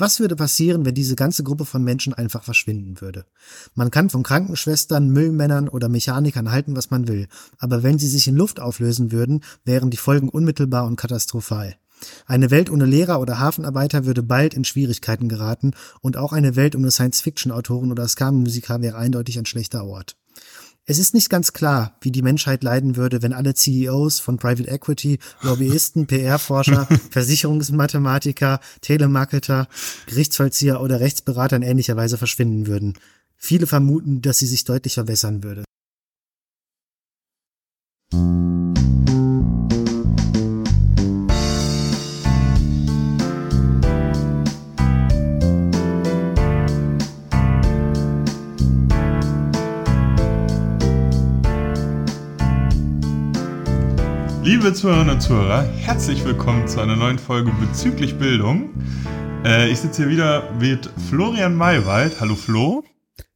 Was würde passieren, wenn diese ganze Gruppe von Menschen einfach verschwinden würde? Man kann von Krankenschwestern, Müllmännern oder Mechanikern halten, was man will, aber wenn sie sich in Luft auflösen würden, wären die Folgen unmittelbar und katastrophal. Eine Welt ohne Lehrer oder Hafenarbeiter würde bald in Schwierigkeiten geraten und auch eine Welt ohne Science-Fiction-Autoren oder Ska-Musiker wäre eindeutig ein schlechter Ort. Es ist nicht ganz klar, wie die Menschheit leiden würde, wenn alle CEOs von Private Equity, Lobbyisten, PR-Forscher, Versicherungsmathematiker, Telemarketer, Gerichtsvollzieher oder Rechtsberater in ähnlicher Weise verschwinden würden. Viele vermuten, dass sie sich deutlich verbessern würde. Liebe Zuhörerinnen und Zuhörer, herzlich willkommen zu einer neuen Folge bezüglich Bildung. Äh, ich sitze hier wieder mit Florian Maywald. Hallo Flo.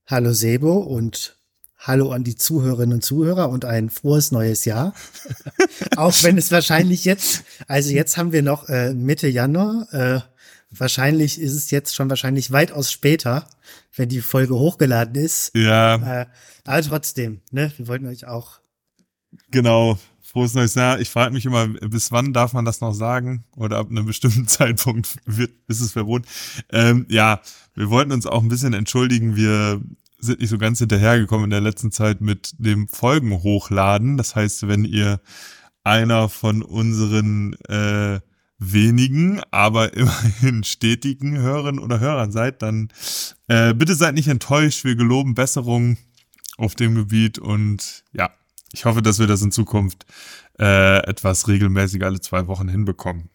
Hallo Sebo und hallo an die Zuhörerinnen und Zuhörer und ein frohes neues Jahr. Auch wenn es wahrscheinlich jetzt, also jetzt haben wir noch äh, Mitte Januar. Äh, wahrscheinlich ist es jetzt schon wahrscheinlich weitaus später, wenn die Folge hochgeladen ist. Ja. Äh, aber trotzdem, ne, wir wollten euch auch Genau, frohes neues Jahr. Ich frage mich immer, bis wann darf man das noch sagen? Oder ab einem bestimmten Zeitpunkt wird, ist es verboten. Ähm, ja, wir wollten uns auch ein bisschen entschuldigen. Wir sind nicht so ganz hinterhergekommen in der letzten Zeit mit dem Folgen hochladen. Das heißt, wenn ihr einer von unseren äh, wenigen, aber immerhin stetigen Hörern oder Hörern seid, dann äh, bitte seid nicht enttäuscht. Wir geloben Besserung auf dem Gebiet und ja, ich hoffe, dass wir das in Zukunft äh, etwas regelmäßig alle zwei Wochen hinbekommen.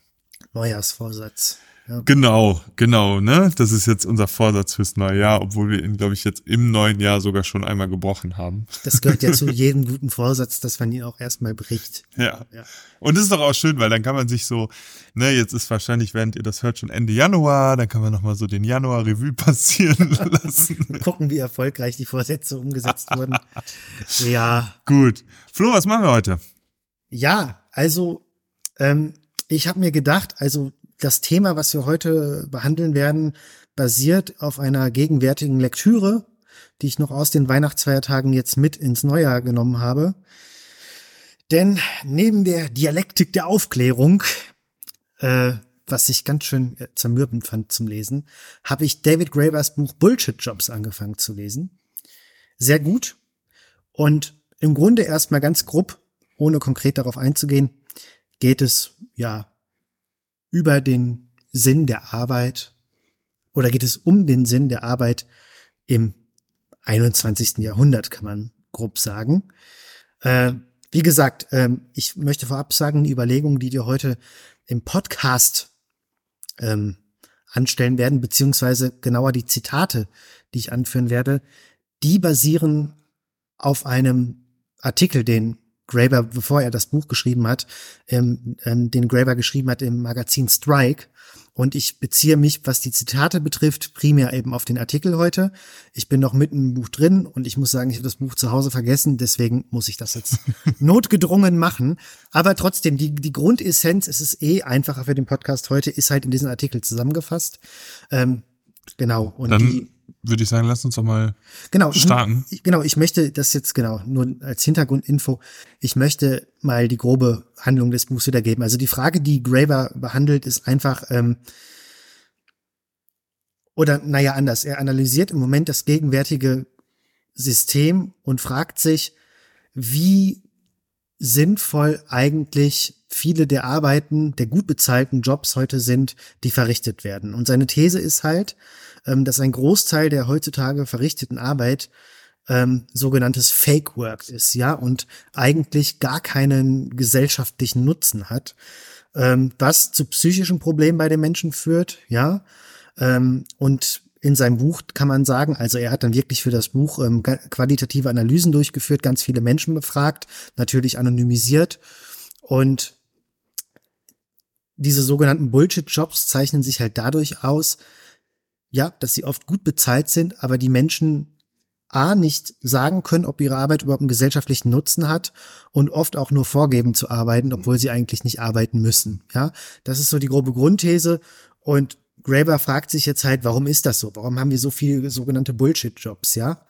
Neujahrsvorsatz. Ja. Genau, genau, ne? Das ist jetzt unser Vorsatz fürs neue Jahr, obwohl wir ihn, glaube ich, jetzt im neuen Jahr sogar schon einmal gebrochen haben. Das gehört ja zu jedem guten Vorsatz, dass man ihn auch erstmal bricht. Ja. ja. Und das ist doch auch schön, weil dann kann man sich so, ne, jetzt ist wahrscheinlich, während ihr das hört, schon Ende Januar, dann kann man nochmal so den Januar-Revue passieren lassen. Gucken, wie erfolgreich die Vorsätze umgesetzt wurden. Ja. Gut. Flo, was machen wir heute? Ja, also ähm, ich habe mir gedacht, also das Thema, was wir heute behandeln werden, basiert auf einer gegenwärtigen Lektüre, die ich noch aus den Weihnachtsfeiertagen jetzt mit ins Neujahr genommen habe. Denn neben der Dialektik der Aufklärung, äh, was ich ganz schön äh, zermürbend fand zum Lesen, habe ich David Gravers Buch Bullshit Jobs angefangen zu lesen. Sehr gut. Und im Grunde erstmal ganz grob, ohne konkret darauf einzugehen, geht es ja über den Sinn der Arbeit oder geht es um den Sinn der Arbeit im 21. Jahrhundert, kann man grob sagen. Äh, wie gesagt, ähm, ich möchte vorab sagen, die Überlegungen, die wir heute im Podcast ähm, anstellen werden, beziehungsweise genauer die Zitate, die ich anführen werde, die basieren auf einem Artikel, den Graeber, bevor er das Buch geschrieben hat, ähm, ähm, den Graeber geschrieben hat im Magazin Strike. Und ich beziehe mich, was die Zitate betrifft, primär eben auf den Artikel heute. Ich bin noch mitten im Buch drin und ich muss sagen, ich habe das Buch zu Hause vergessen, deswegen muss ich das jetzt notgedrungen machen. Aber trotzdem, die, die Grundessenz, es ist eh einfacher für den Podcast heute, ist halt in diesem Artikel zusammengefasst. Ähm, genau. Und Dann die, würde ich sagen, lass uns doch mal genau, starten. Genau, ich möchte das jetzt genau nur als Hintergrundinfo. Ich möchte mal die grobe Handlung des Buchs wiedergeben. Also die Frage, die Graver behandelt, ist einfach ähm, oder naja anders. Er analysiert im Moment das gegenwärtige System und fragt sich, wie sinnvoll eigentlich viele der Arbeiten, der gut bezahlten Jobs heute sind, die verrichtet werden. Und seine These ist halt, ähm, dass ein Großteil der heutzutage verrichteten Arbeit ähm, sogenanntes Fake Work ist, ja, und eigentlich gar keinen gesellschaftlichen Nutzen hat, ähm, was zu psychischen Problemen bei den Menschen führt, ja, ähm, und in seinem Buch kann man sagen, also er hat dann wirklich für das Buch ähm, qualitative Analysen durchgeführt, ganz viele Menschen befragt, natürlich anonymisiert und diese sogenannten Bullshit-Jobs zeichnen sich halt dadurch aus, ja, dass sie oft gut bezahlt sind, aber die Menschen A nicht sagen können, ob ihre Arbeit überhaupt einen gesellschaftlichen Nutzen hat und oft auch nur vorgeben zu arbeiten, obwohl sie eigentlich nicht arbeiten müssen. Ja, das ist so die grobe Grundthese und Graeber fragt sich jetzt halt, warum ist das so? Warum haben wir so viele sogenannte Bullshit-Jobs, ja?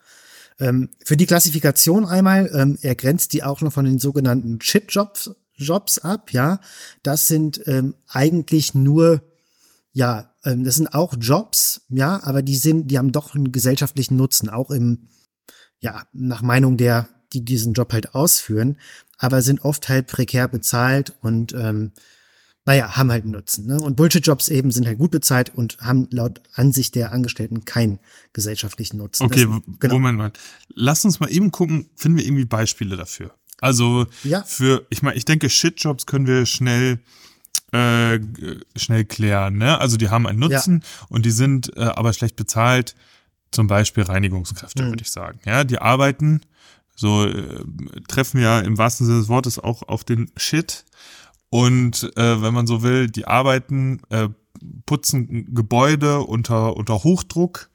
Ähm, für die Klassifikation einmal, ähm, er grenzt die auch noch von den sogenannten Shit-Jobs Jobs ab, ja. Das sind ähm, eigentlich nur, ja, ähm, das sind auch Jobs, ja, aber die sind, die haben doch einen gesellschaftlichen Nutzen, auch im, ja, nach Meinung der, die diesen Job halt ausführen, aber sind oft halt prekär bezahlt und ähm, naja, haben halt einen Nutzen. Ne? Und Bullshit-Jobs eben sind halt gut bezahlt und haben laut Ansicht der Angestellten keinen gesellschaftlichen Nutzen. Okay, das, genau. Moment mal. Lass uns mal eben gucken, finden wir irgendwie Beispiele dafür. Also ja. für, ich meine, ich denke, Shitjobs können wir schnell äh, schnell klären. Ne? Also die haben einen Nutzen ja. und die sind äh, aber schlecht bezahlt. Zum Beispiel Reinigungskräfte, mhm. würde ich sagen. Ja, die arbeiten, so äh, treffen ja im wahrsten Sinne des Wortes auch auf den Shit. Und äh, wenn man so will, die arbeiten, äh, putzen Gebäude unter, unter Hochdruck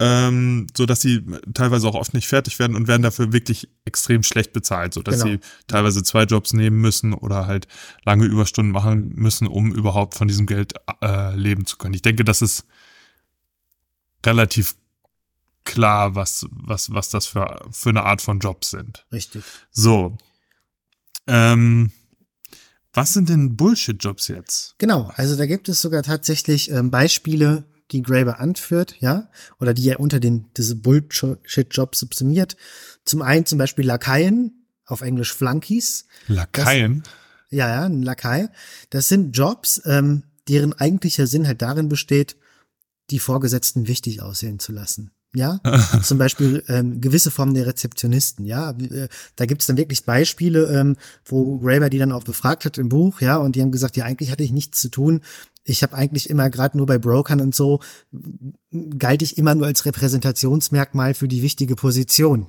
ähm, so dass sie teilweise auch oft nicht fertig werden und werden dafür wirklich extrem schlecht bezahlt, so dass genau. sie teilweise zwei Jobs nehmen müssen oder halt lange Überstunden machen müssen, um überhaupt von diesem Geld äh, leben zu können. Ich denke, das ist relativ klar, was, was, was das für, für eine Art von Jobs sind. Richtig. So. Ähm, was sind denn Bullshit-Jobs jetzt? Genau, also da gibt es sogar tatsächlich ähm, Beispiele, die Graeber anführt, ja, oder die er unter den, diese Bullshit-Jobs subsumiert. Zum einen zum Beispiel Lakaien, auf Englisch Flunkies. Lakaien? Das, ja, ja, ein Lakai. Das sind Jobs, ähm, deren eigentlicher Sinn halt darin besteht, die Vorgesetzten wichtig aussehen zu lassen. Ja, zum Beispiel ähm, gewisse Formen der Rezeptionisten, ja. Äh, da gibt es dann wirklich Beispiele, ähm, wo Graeber die dann auch befragt hat im Buch, ja, und die haben gesagt, ja, eigentlich hatte ich nichts zu tun ich habe eigentlich immer gerade nur bei Brokern und so galt ich immer nur als Repräsentationsmerkmal für die wichtige Position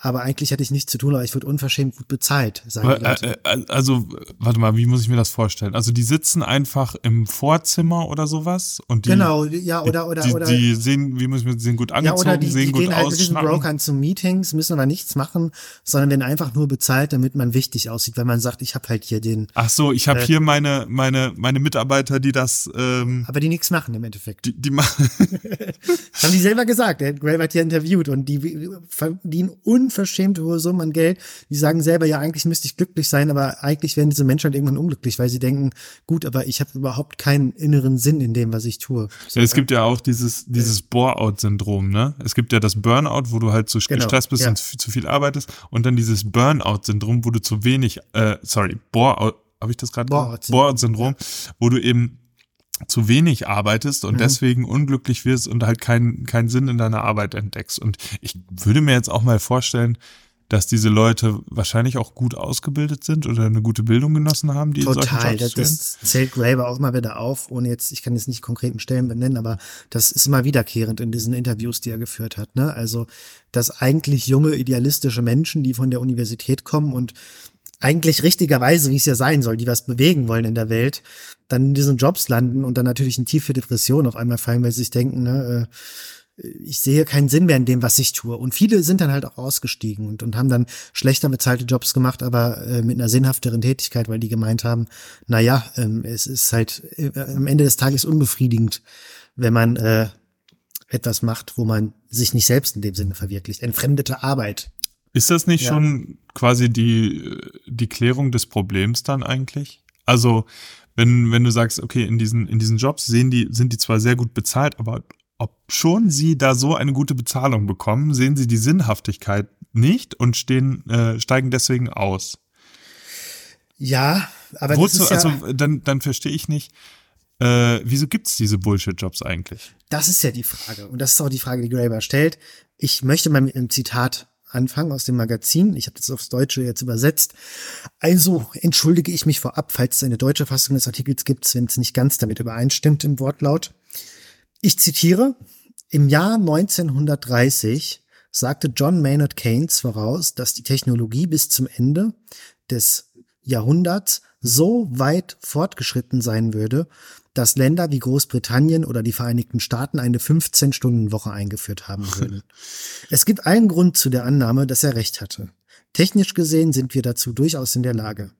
aber eigentlich hatte ich nichts zu tun, aber ich wurde unverschämt gut bezahlt. Sagen äh, äh, also, warte mal, wie muss ich mir das vorstellen? Also die sitzen einfach im Vorzimmer oder sowas und die, genau, ja oder oder die, oder die sehen, wie muss ich mir sehen gut angezogen, ja, oder die, sehen die gut gehen halt mit diesen Brokern zu Meetings, müssen aber nichts machen, sondern werden einfach nur bezahlt, damit man wichtig aussieht, weil man sagt, ich habe halt hier den. Ach so, ich habe äh, hier meine meine meine Mitarbeiter, die das. Ähm, aber die nichts machen im Endeffekt. Die, die machen. haben die selber gesagt. Der Grave hat hier interviewt und die verdienen un unverschämt hohe Summen an Geld. Die sagen selber, ja, eigentlich müsste ich glücklich sein, aber eigentlich werden diese Menschen halt irgendwann unglücklich, weil sie denken, gut, aber ich habe überhaupt keinen inneren Sinn in dem, was ich tue. So, ja, es gibt ja auch dieses, dieses Bore-out-Syndrom, ne? Es gibt ja das Burnout, wo du halt zu genau, gestresst bist ja. und zu viel arbeitest und dann dieses Burnout-Syndrom, wo du zu wenig, äh, sorry, Bore-out, habe ich das gerade? Bore-out-Syndrom, Bore wo du eben zu wenig arbeitest und mhm. deswegen unglücklich wirst und halt keinen keinen Sinn in deiner Arbeit entdeckst. Und ich würde mir jetzt auch mal vorstellen, dass diese Leute wahrscheinlich auch gut ausgebildet sind oder eine gute Bildung genossen haben, die Total, in das, das zählt Graeber auch mal wieder auf, ohne jetzt, ich kann jetzt nicht konkreten Stellen benennen, aber das ist immer wiederkehrend in diesen Interviews, die er geführt hat. Ne? Also, dass eigentlich junge, idealistische Menschen, die von der Universität kommen und eigentlich richtigerweise, wie es ja sein soll, die was bewegen wollen in der Welt, dann in diesen Jobs landen und dann natürlich in tiefe Depression auf einmal fallen, weil sie sich denken, ne, äh, ich sehe keinen Sinn mehr in dem, was ich tue. Und viele sind dann halt auch ausgestiegen und, und haben dann schlechter bezahlte Jobs gemacht, aber äh, mit einer sinnhafteren Tätigkeit, weil die gemeint haben, na ja, ähm, es ist halt äh, am Ende des Tages unbefriedigend, wenn man äh, etwas macht, wo man sich nicht selbst in dem Sinne verwirklicht. Entfremdete Arbeit. Ist das nicht ja. schon quasi die, die Klärung des Problems dann eigentlich? Also, wenn, wenn du sagst, okay, in diesen, in diesen Jobs sehen die, sind die zwar sehr gut bezahlt, aber ob schon sie da so eine gute Bezahlung bekommen, sehen sie die Sinnhaftigkeit nicht und stehen, äh, steigen deswegen aus. Ja, aber Wozu, ja, also dann, dann verstehe ich nicht, äh, wieso gibt's diese Bullshit-Jobs eigentlich? Das ist ja die Frage. Und das ist auch die Frage, die Graeber stellt. Ich möchte mal mit einem Zitat Anfang aus dem Magazin. Ich habe das aufs Deutsche jetzt übersetzt. Also entschuldige ich mich vorab, falls es eine deutsche Fassung des Artikels gibt, wenn es nicht ganz damit übereinstimmt im Wortlaut. Ich zitiere, im Jahr 1930 sagte John Maynard Keynes voraus, dass die Technologie bis zum Ende des Jahrhunderts so weit fortgeschritten sein würde, dass Länder wie Großbritannien oder die Vereinigten Staaten eine 15-Stunden-Woche eingeführt haben würden. es gibt einen Grund zu der Annahme, dass er recht hatte. Technisch gesehen sind wir dazu durchaus in der Lage.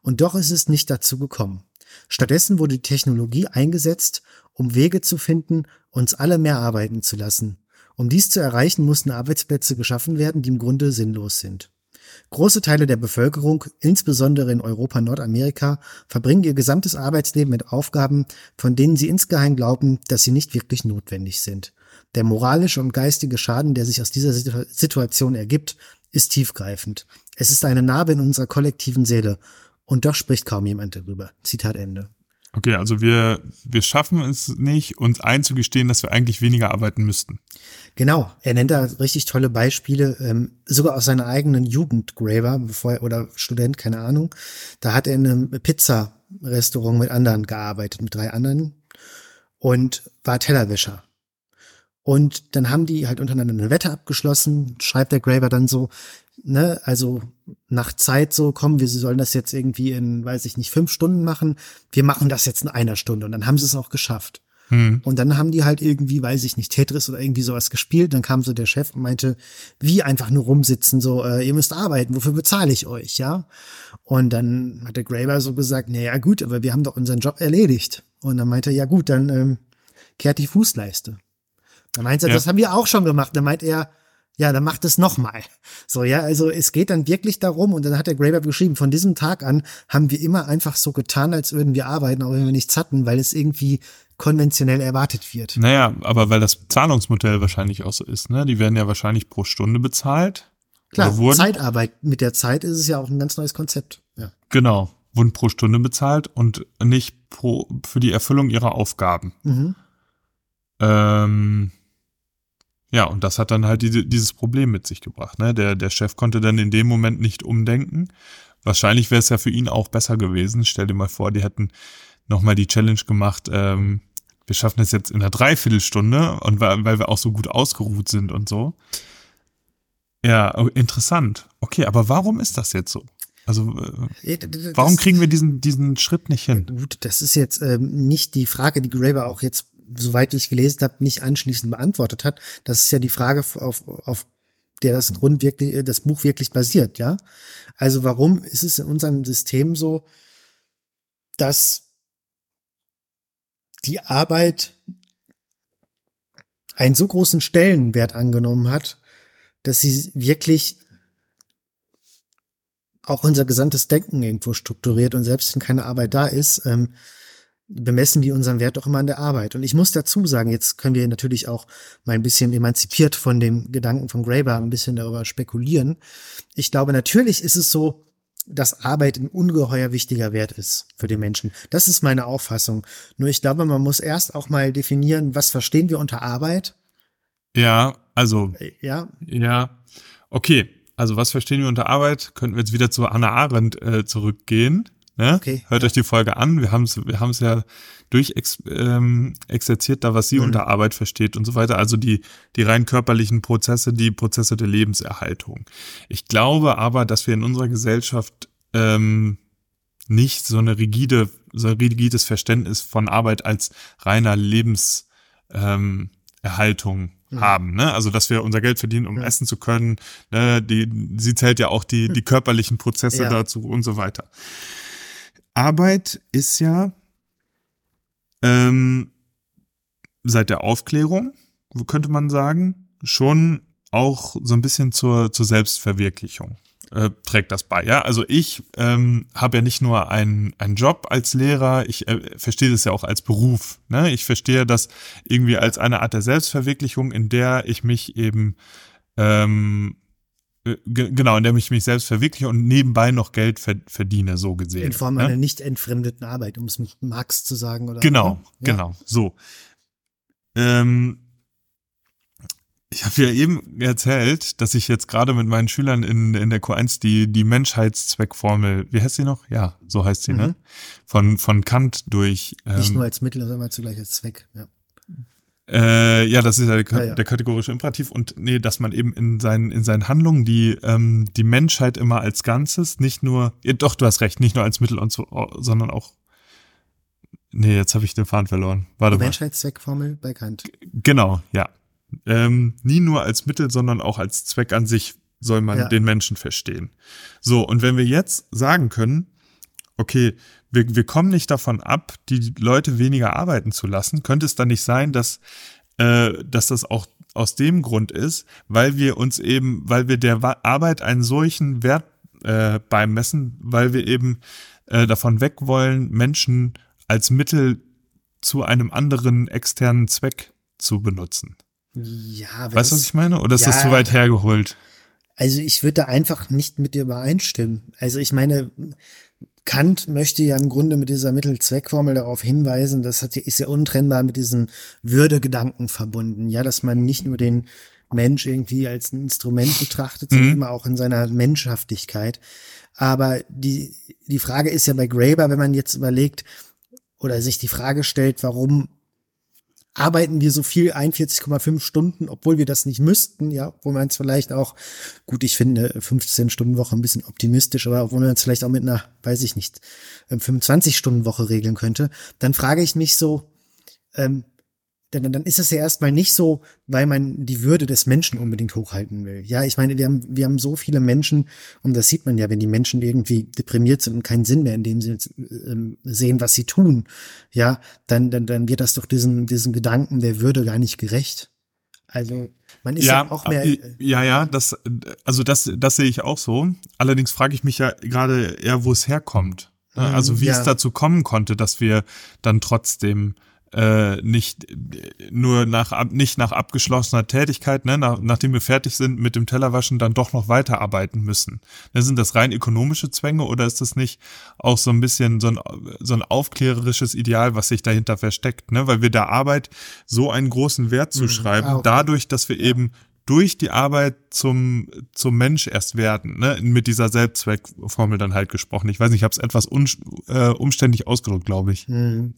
Und doch ist es nicht dazu gekommen. Stattdessen wurde die Technologie eingesetzt, um Wege zu finden, uns alle mehr arbeiten zu lassen. Um dies zu erreichen, mussten Arbeitsplätze geschaffen werden, die im Grunde sinnlos sind. Große Teile der Bevölkerung, insbesondere in Europa und Nordamerika, verbringen ihr gesamtes Arbeitsleben mit Aufgaben, von denen sie insgeheim glauben, dass sie nicht wirklich notwendig sind. Der moralische und geistige Schaden, der sich aus dieser Situation ergibt, ist tiefgreifend. Es ist eine Narbe in unserer kollektiven Seele. Und doch spricht kaum jemand darüber. Zitat Ende. Okay, also wir, wir schaffen es nicht, uns einzugestehen, dass wir eigentlich weniger arbeiten müssten. Genau, er nennt da richtig tolle Beispiele, ähm, sogar aus seiner eigenen Jugend, Graver, bevor er, oder Student, keine Ahnung. Da hat er in einem Pizza-Restaurant mit anderen gearbeitet, mit drei anderen und war Tellerwäscher. Und dann haben die halt untereinander eine Wette abgeschlossen, schreibt der Graver dann so, ne, also nach Zeit so, komm, wir sollen das jetzt irgendwie in, weiß ich nicht, fünf Stunden machen. Wir machen das jetzt in einer Stunde. Und dann haben sie es auch geschafft. Hm. Und dann haben die halt irgendwie, weiß ich nicht, Tetris oder irgendwie sowas gespielt. Dann kam so der Chef und meinte, wie einfach nur rumsitzen, so, äh, ihr müsst arbeiten, wofür bezahle ich euch, ja? Und dann hat der Graver so gesagt, na ja, gut, aber wir haben doch unseren Job erledigt. Und dann meinte er, ja gut, dann ähm, kehrt die Fußleiste. Dann meint er, ja. das haben wir auch schon gemacht. Dann meint er, ja, dann macht es nochmal. So, ja, also es geht dann wirklich darum, und dann hat der Graver geschrieben, von diesem Tag an haben wir immer einfach so getan, als würden wir arbeiten, auch wenn wir nichts hatten, weil es irgendwie konventionell erwartet wird. Naja, aber weil das Zahlungsmodell wahrscheinlich auch so ist, ne? Die werden ja wahrscheinlich pro Stunde bezahlt. Klar, Zeitarbeit. Mit der Zeit ist es ja auch ein ganz neues Konzept. Ja. Genau. Wurden pro Stunde bezahlt und nicht pro, für die Erfüllung ihrer Aufgaben. Mhm. Ähm, ja, und das hat dann halt die, dieses Problem mit sich gebracht. Ne? Der, der Chef konnte dann in dem Moment nicht umdenken. Wahrscheinlich wäre es ja für ihn auch besser gewesen. Stell dir mal vor, die hätten nochmal die Challenge gemacht, ähm, wir schaffen es jetzt in einer Dreiviertelstunde und weil, weil wir auch so gut ausgeruht sind und so. Ja, oh, interessant. Okay, aber warum ist das jetzt so? Also äh, warum kriegen wir diesen, diesen Schritt nicht hin? Gut, das ist jetzt ähm, nicht die Frage, die Graeber auch jetzt soweit ich gelesen habe, nicht anschließend beantwortet hat. Das ist ja die Frage, auf, auf der das Grund wirklich, das Buch wirklich basiert, ja. Also warum ist es in unserem System so, dass die Arbeit einen so großen Stellenwert angenommen hat, dass sie wirklich auch unser gesamtes Denken irgendwo strukturiert und selbst wenn keine Arbeit da ist, ähm, bemessen wir unseren Wert doch immer an der Arbeit. Und ich muss dazu sagen, jetzt können wir natürlich auch mal ein bisschen emanzipiert von dem Gedanken von Graeber ein bisschen darüber spekulieren. Ich glaube, natürlich ist es so, dass Arbeit ein ungeheuer wichtiger Wert ist für den Menschen. Das ist meine Auffassung. Nur ich glaube, man muss erst auch mal definieren, was verstehen wir unter Arbeit? Ja, also. Ja. Ja. Okay. Also was verstehen wir unter Arbeit? Könnten wir jetzt wieder zu Hannah Arendt äh, zurückgehen. Ne? Okay. Hört euch die Folge an. Wir haben es wir haben's ja durch ex, ähm, exerziert, da was sie mhm. unter Arbeit versteht und so weiter. Also die, die rein körperlichen Prozesse, die Prozesse der Lebenserhaltung. Ich glaube aber, dass wir in unserer Gesellschaft ähm, nicht so eine rigide, so ein rigides Verständnis von Arbeit als reiner Lebenserhaltung ähm, mhm. haben. Ne? Also dass wir unser Geld verdienen, um ja. essen zu können. Ne? Die, sie zählt ja auch die, die körperlichen Prozesse ja. dazu und so weiter. Arbeit ist ja ähm, seit der Aufklärung, könnte man sagen, schon auch so ein bisschen zur, zur Selbstverwirklichung äh, trägt das bei. Ja, also ich ähm, habe ja nicht nur einen, einen Job als Lehrer, ich äh, verstehe das ja auch als Beruf. Ne? Ich verstehe das irgendwie als eine Art der Selbstverwirklichung, in der ich mich eben ähm, äh, genau, in dem ich mich selbst verwirkliche und nebenbei noch Geld verdiene, so gesehen. In Form einer nicht entfremdeten Arbeit, um es mit Marx zu sagen, oder? Genau, ja. genau, so. Ähm, ich habe ja eben erzählt, dass ich jetzt gerade mit meinen Schülern in, in der Q1 die, die Menschheitszweckformel, wie heißt sie noch? Ja, so heißt sie, ne? mhm. ne? Von, von Kant durch. Ähm, Nicht nur als Mittel, sondern zugleich als Zweck, ja. Äh, ja, das ist ja der, ja, ja. der, kategorische Imperativ und nee, dass man eben in seinen in seinen Handlungen die ähm, die Menschheit immer als Ganzes, nicht nur, ja, doch du hast recht, nicht nur als Mittel und so, sondern auch Nee, jetzt habe ich den Faden verloren. Warte die Menschheitszweckformel bei Kant. Genau, ja. Ähm, nie nur als Mittel, sondern auch als Zweck an sich soll man den Menschen verstehen. So, und wenn wir jetzt sagen können, okay, wir, wir kommen nicht davon ab, die Leute weniger arbeiten zu lassen. Könnte es dann nicht sein, dass, äh, dass das auch aus dem Grund ist, weil wir uns eben, weil wir der Arbeit einen solchen Wert äh, beimessen, weil wir eben äh, davon weg wollen, Menschen als Mittel zu einem anderen externen Zweck zu benutzen. Ja, weißt du, was ich meine? Oder ist ja, das zu weit hergeholt? Also ich würde da einfach nicht mit dir übereinstimmen. Also ich meine, Kant möchte ja im Grunde mit dieser Mittelzweckformel darauf hinweisen, das hat, ist ja untrennbar mit diesem Würdegedanken verbunden. Ja, dass man nicht nur den Mensch irgendwie als ein Instrument betrachtet, sondern mhm. immer auch in seiner Menschhaftigkeit. Aber die, die Frage ist ja bei Graeber, wenn man jetzt überlegt oder sich die Frage stellt, warum arbeiten wir so viel 41,5 Stunden, obwohl wir das nicht müssten, ja, wo man es vielleicht auch, gut, ich finde 15 Stunden Woche ein bisschen optimistisch, aber obwohl man es vielleicht auch mit einer, weiß ich nicht, 25 ähm, regeln könnte, dann frage ich mich so, ähm, dann, dann ist es ja erstmal nicht so, weil man die Würde des Menschen unbedingt hochhalten will. Ja, ich meine, wir haben, wir haben so viele Menschen, und das sieht man ja, wenn die Menschen irgendwie deprimiert sind und keinen Sinn mehr in dem Sinne äh, sehen, was sie tun, ja, dann, dann, dann wird das doch diesen, diesen Gedanken der Würde gar nicht gerecht. Also, man ist ja, auch mehr. Äh, ja, ja, das, also das, das sehe ich auch so. Allerdings frage ich mich ja gerade eher, wo es herkommt. Mhm, also, wie ja. es dazu kommen konnte, dass wir dann trotzdem äh, nicht nur nach nicht nach abgeschlossener Tätigkeit, ne, nach, nachdem wir fertig sind mit dem Tellerwaschen, dann doch noch weiterarbeiten müssen. Ne, sind das rein ökonomische Zwänge oder ist das nicht auch so ein bisschen so ein, so ein aufklärerisches Ideal, was sich dahinter versteckt, ne? Weil wir der Arbeit so einen großen Wert mhm. zuschreiben, mhm, dadurch, dass wir eben durch die Arbeit zum, zum Mensch erst werden, ne? mit dieser Selbstzweckformel dann halt gesprochen. Ich weiß nicht, ich habe es etwas un, äh, umständlich ausgedrückt, glaube ich. Hm.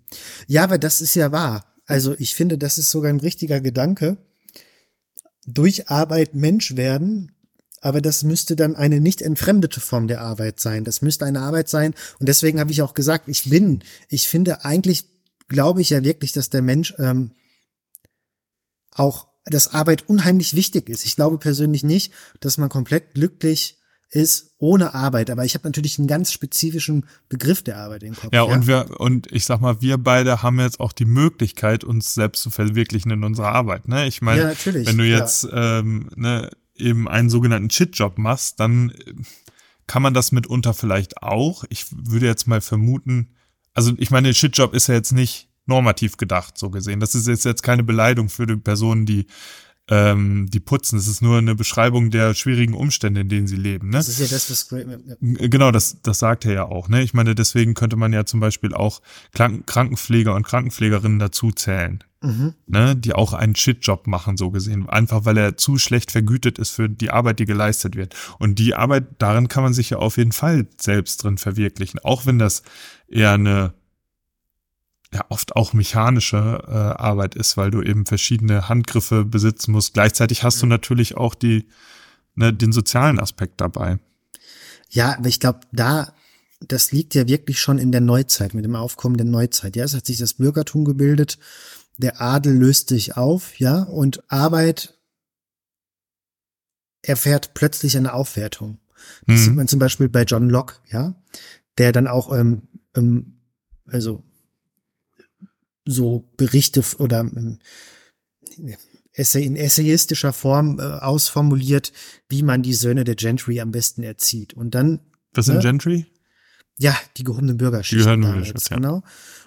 Ja, aber das ist ja wahr. Also ich finde, das ist sogar ein richtiger Gedanke. Durch Arbeit Mensch werden, aber das müsste dann eine nicht entfremdete Form der Arbeit sein. Das müsste eine Arbeit sein. Und deswegen habe ich auch gesagt, ich bin, ich finde eigentlich, glaube ich ja wirklich, dass der Mensch ähm, auch dass Arbeit unheimlich wichtig ist. Ich glaube persönlich nicht, dass man komplett glücklich ist ohne Arbeit. Aber ich habe natürlich einen ganz spezifischen Begriff der Arbeit im Kopf. Ja, ja, und wir, und ich sag mal, wir beide haben jetzt auch die Möglichkeit, uns selbst zu verwirklichen in unserer Arbeit. Ne? Ich meine, ja, wenn du jetzt ja. ähm, ne, eben einen sogenannten Shit-Job machst, dann kann man das mitunter vielleicht auch. Ich würde jetzt mal vermuten, also ich meine, Shit-Job ist ja jetzt nicht normativ gedacht, so gesehen. Das ist jetzt, keine Beleidigung für die Personen, die ähm, die putzen. Es ist nur eine Beschreibung der schwierigen Umstände, in denen sie leben. Ne? Das ist ja das, was ja. genau das, das sagt er ja auch. Ne? Ich meine, deswegen könnte man ja zum Beispiel auch Krankenpfleger und Krankenpflegerinnen dazu zählen, mhm. ne? die auch einen Shitjob machen, so gesehen, einfach weil er zu schlecht vergütet ist für die Arbeit, die geleistet wird. Und die Arbeit, darin kann man sich ja auf jeden Fall selbst drin verwirklichen, auch wenn das eher eine ja oft auch mechanische äh, Arbeit ist, weil du eben verschiedene Handgriffe besitzen musst. Gleichzeitig hast du natürlich auch die, ne, den sozialen Aspekt dabei. Ja, aber ich glaube, da, das liegt ja wirklich schon in der Neuzeit, mit dem Aufkommen der Neuzeit. Ja, es hat sich das Bürgertum gebildet, der Adel löst sich auf, ja, und Arbeit erfährt plötzlich eine Aufwertung. Das mhm. sieht man zum Beispiel bei John Locke, ja, der dann auch, ähm, ähm, also so Berichte oder ähm, Essay, in essayistischer Form äh, ausformuliert, wie man die Söhne der Gentry am besten erzieht. Und dann. Was sind ne? Gentry? Ja, die gehobenen Bürgerschichten. Die gehören damals, ja. Genau.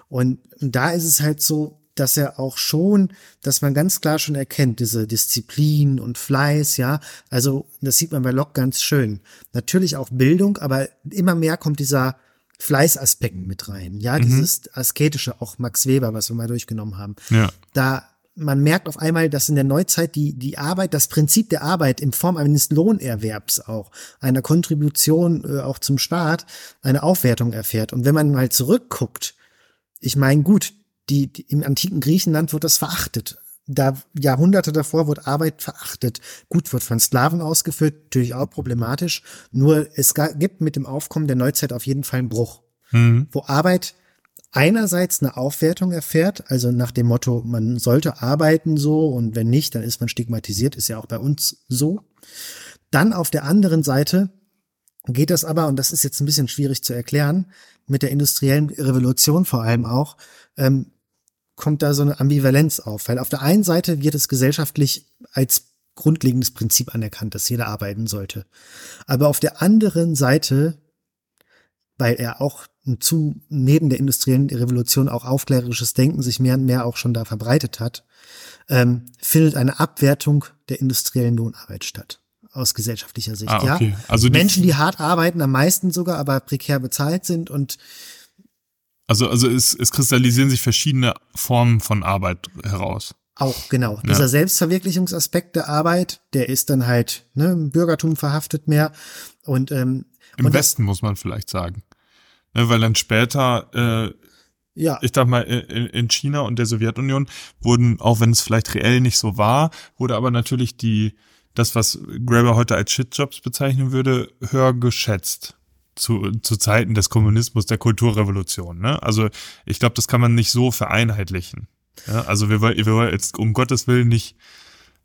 Und da ist es halt so, dass er auch schon, dass man ganz klar schon erkennt, diese Disziplin und Fleiß, ja. Also, das sieht man bei Locke ganz schön. Natürlich auch Bildung, aber immer mehr kommt dieser Fleißaspekten mit rein. Ja, mhm. dieses asketische, auch Max Weber, was wir mal durchgenommen haben. Ja. Da man merkt auf einmal, dass in der Neuzeit die, die Arbeit, das Prinzip der Arbeit in Form eines Lohnerwerbs auch, einer Kontribution äh, auch zum Staat, eine Aufwertung erfährt. Und wenn man mal zurückguckt, ich meine, gut, die, die, im antiken Griechenland wird das verachtet da Jahrhunderte davor wurde Arbeit verachtet. Gut, wird von Sklaven ausgeführt, natürlich auch problematisch. Nur es gibt mit dem Aufkommen der Neuzeit auf jeden Fall einen Bruch, mhm. wo Arbeit einerseits eine Aufwertung erfährt, also nach dem Motto, man sollte arbeiten so und wenn nicht, dann ist man stigmatisiert, ist ja auch bei uns so. Dann auf der anderen Seite geht das aber, und das ist jetzt ein bisschen schwierig zu erklären, mit der industriellen Revolution vor allem auch, ähm, kommt da so eine Ambivalenz auf. Weil auf der einen Seite wird es gesellschaftlich als grundlegendes Prinzip anerkannt, dass jeder arbeiten sollte. Aber auf der anderen Seite, weil er auch zu, neben der industriellen Revolution auch aufklärerisches Denken sich mehr und mehr auch schon da verbreitet hat, ähm, findet eine Abwertung der industriellen Lohnarbeit statt aus gesellschaftlicher Sicht. Ah, okay. Ja, also die Menschen, die hart arbeiten, am meisten sogar, aber prekär bezahlt sind und also also es, es kristallisieren sich verschiedene Formen von Arbeit heraus. Auch genau. Ja. Dieser Selbstverwirklichungsaspekt der Arbeit, der ist dann halt ne, im Bürgertum verhaftet mehr und ähm, im und Westen muss man vielleicht sagen, ne, weil dann später äh, ja. Ich dachte mal, in, in China und der Sowjetunion wurden, auch wenn es vielleicht reell nicht so war, wurde aber natürlich die, das, was Graeber heute als Shitjobs bezeichnen würde, höher geschätzt. Zu, zu Zeiten des Kommunismus, der Kulturrevolution. Ne? Also ich glaube, das kann man nicht so vereinheitlichen. Ja? Also wir wollen, wir wollen jetzt um Gottes Willen nicht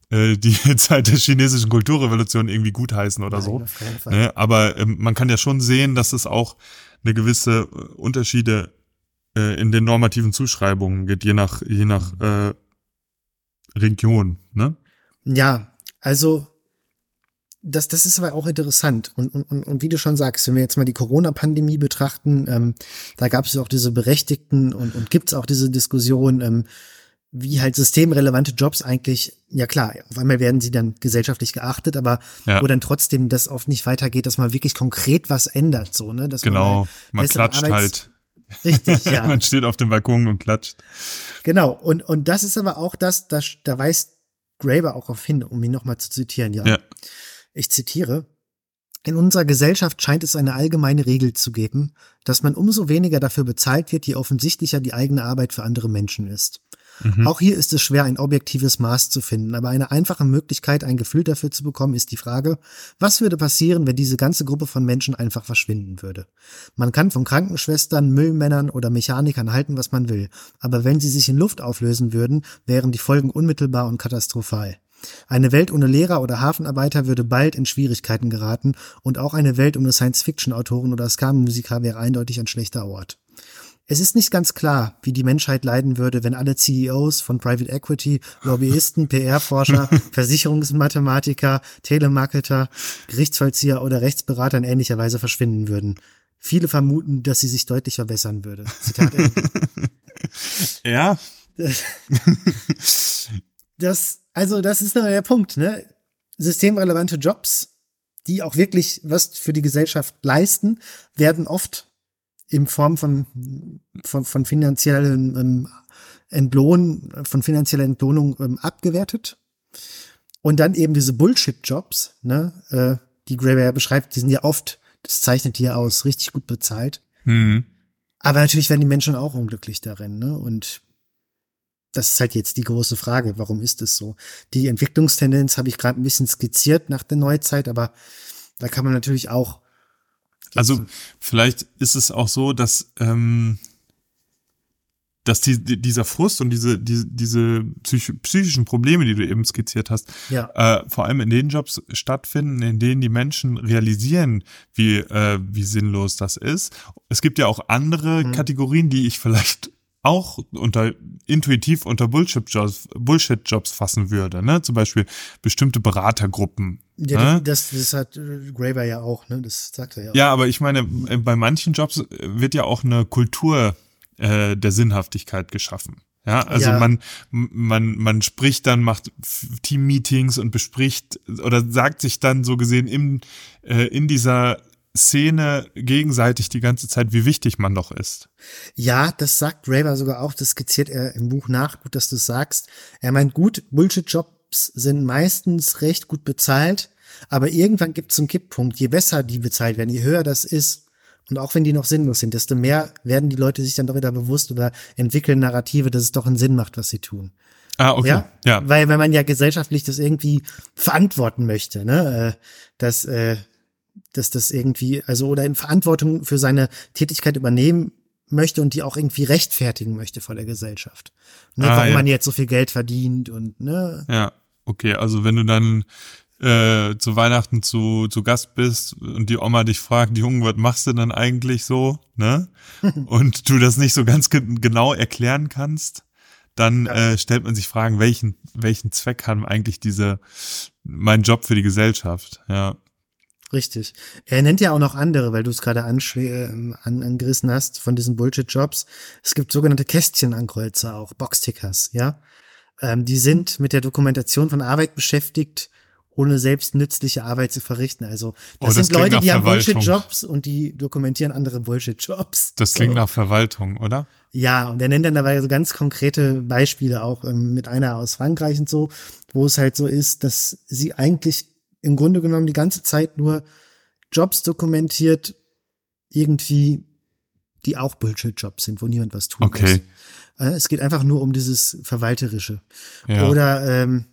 äh, die Zeit der chinesischen Kulturrevolution irgendwie gutheißen oder Nein, so. Ne? Aber ähm, man kann ja schon sehen, dass es auch eine gewisse äh, Unterschiede äh, in den normativen Zuschreibungen gibt, je nach, je nach äh, Region. Ne? Ja, also das, das ist aber auch interessant. Und, und, und wie du schon sagst, wenn wir jetzt mal die Corona-Pandemie betrachten, ähm, da gab es auch diese berechtigten und, und gibt es auch diese Diskussion, ähm, wie halt systemrelevante Jobs eigentlich, ja klar, auf einmal werden sie dann gesellschaftlich geachtet, aber ja. wo dann trotzdem das oft nicht weitergeht, dass man wirklich konkret was ändert, so, ne? Dass genau, man, man klatscht Arbeits halt. Richtig, ja. man steht auf dem Balkon und klatscht. Genau, und, und das ist aber auch das, das da weist Graeber auch auf hin, um ihn nochmal zu zitieren, ja. ja. Ich zitiere. In unserer Gesellschaft scheint es eine allgemeine Regel zu geben, dass man umso weniger dafür bezahlt wird, je offensichtlicher die eigene Arbeit für andere Menschen ist. Mhm. Auch hier ist es schwer, ein objektives Maß zu finden, aber eine einfache Möglichkeit, ein Gefühl dafür zu bekommen, ist die Frage, was würde passieren, wenn diese ganze Gruppe von Menschen einfach verschwinden würde? Man kann von Krankenschwestern, Müllmännern oder Mechanikern halten, was man will, aber wenn sie sich in Luft auflösen würden, wären die Folgen unmittelbar und katastrophal. Eine Welt ohne Lehrer oder Hafenarbeiter würde bald in Schwierigkeiten geraten und auch eine Welt ohne Science-Fiction-Autoren oder Ska-Musiker wäre eindeutig ein schlechter Ort. Es ist nicht ganz klar, wie die Menschheit leiden würde, wenn alle CEOs von Private Equity, Lobbyisten, PR-Forscher, Versicherungsmathematiker, Telemarketer, Gerichtsvollzieher oder Rechtsberater in ähnlicher Weise verschwinden würden. Viele vermuten, dass sie sich deutlich verbessern würde. Zitat ja. Das, also, das ist der Punkt, ne? Systemrelevante Jobs, die auch wirklich was für die Gesellschaft leisten, werden oft in Form von, von, von finanziellen ähm, Entlohn, von finanzieller Entlohnung ähm, abgewertet. Und dann eben diese Bullshit-Jobs, ne, äh, die ja beschreibt, die sind ja oft, das zeichnet die ja aus, richtig gut bezahlt. Mhm. Aber natürlich werden die Menschen auch unglücklich darin, ne? Und das ist halt jetzt die große Frage, warum ist es so? Die Entwicklungstendenz habe ich gerade ein bisschen skizziert nach der Neuzeit, aber da kann man natürlich auch also vielleicht ist es auch so, dass ähm, dass die, die, dieser Frust und diese, diese, diese psych psychischen Probleme, die du eben skizziert hast, ja. äh, vor allem in den Jobs stattfinden, in denen die Menschen realisieren, wie, äh, wie sinnlos das ist. Es gibt ja auch andere mhm. Kategorien, die ich vielleicht auch unter intuitiv unter Bullshit-Jobs Bullshit -Jobs fassen würde, ne? Zum Beispiel bestimmte Beratergruppen. Ja, ne? das, das hat äh, Graver ja auch, ne? Das sagt er ja. Auch. Ja, aber ich meine, äh, bei manchen Jobs wird ja auch eine Kultur äh, der Sinnhaftigkeit geschaffen. Ja, also ja. man, man, man spricht dann, macht Team-Meetings und bespricht oder sagt sich dann so gesehen im, äh, in dieser Szene gegenseitig die ganze Zeit, wie wichtig man doch ist. Ja, das sagt Raver sogar auch, das skizziert er im Buch nach, gut, dass du sagst. Er meint, gut, Bullshit-Jobs sind meistens recht gut bezahlt, aber irgendwann gibt es einen Kipppunkt. Je besser die bezahlt werden, je höher das ist, und auch wenn die noch sinnlos sind, desto mehr werden die Leute sich dann doch wieder bewusst oder entwickeln Narrative, dass es doch einen Sinn macht, was sie tun. Ah, okay. Ja? ja. Weil wenn man ja gesellschaftlich das irgendwie verantworten möchte, ne, äh, dass äh, dass das irgendwie, also oder in Verantwortung für seine Tätigkeit übernehmen möchte und die auch irgendwie rechtfertigen möchte vor der Gesellschaft. Ne, ah, warum ja. man jetzt so viel Geld verdient und ne. Ja, okay, also wenn du dann äh, zu Weihnachten zu, zu Gast bist und die Oma dich fragt, Junge, was machst du denn eigentlich so, ne? und du das nicht so ganz ge genau erklären kannst, dann ja. äh, stellt man sich Fragen, welchen, welchen Zweck haben eigentlich diese, mein Job für die Gesellschaft, ja. Richtig. Er nennt ja auch noch andere, weil du es gerade äh, an, angerissen hast von diesen Bullshit-Jobs. Es gibt sogenannte Kästchenankreuzer, auch Boxtickers, ja. Ähm, die sind mit der Dokumentation von Arbeit beschäftigt, ohne selbst nützliche Arbeit zu verrichten. Also das, oh, das sind Leute, die haben Bullshit-Jobs und die dokumentieren andere Bullshit-Jobs. Das klingt so. nach Verwaltung, oder? Ja, und er nennt dann dabei so ganz konkrete Beispiele, auch ähm, mit einer aus Frankreich und so, wo es halt so ist, dass sie eigentlich im Grunde genommen die ganze Zeit nur Jobs dokumentiert, irgendwie, die auch Bullshit-Jobs sind, wo niemand was tun okay. muss. Äh, es geht einfach nur um dieses Verwalterische. Ja. Oder ähm,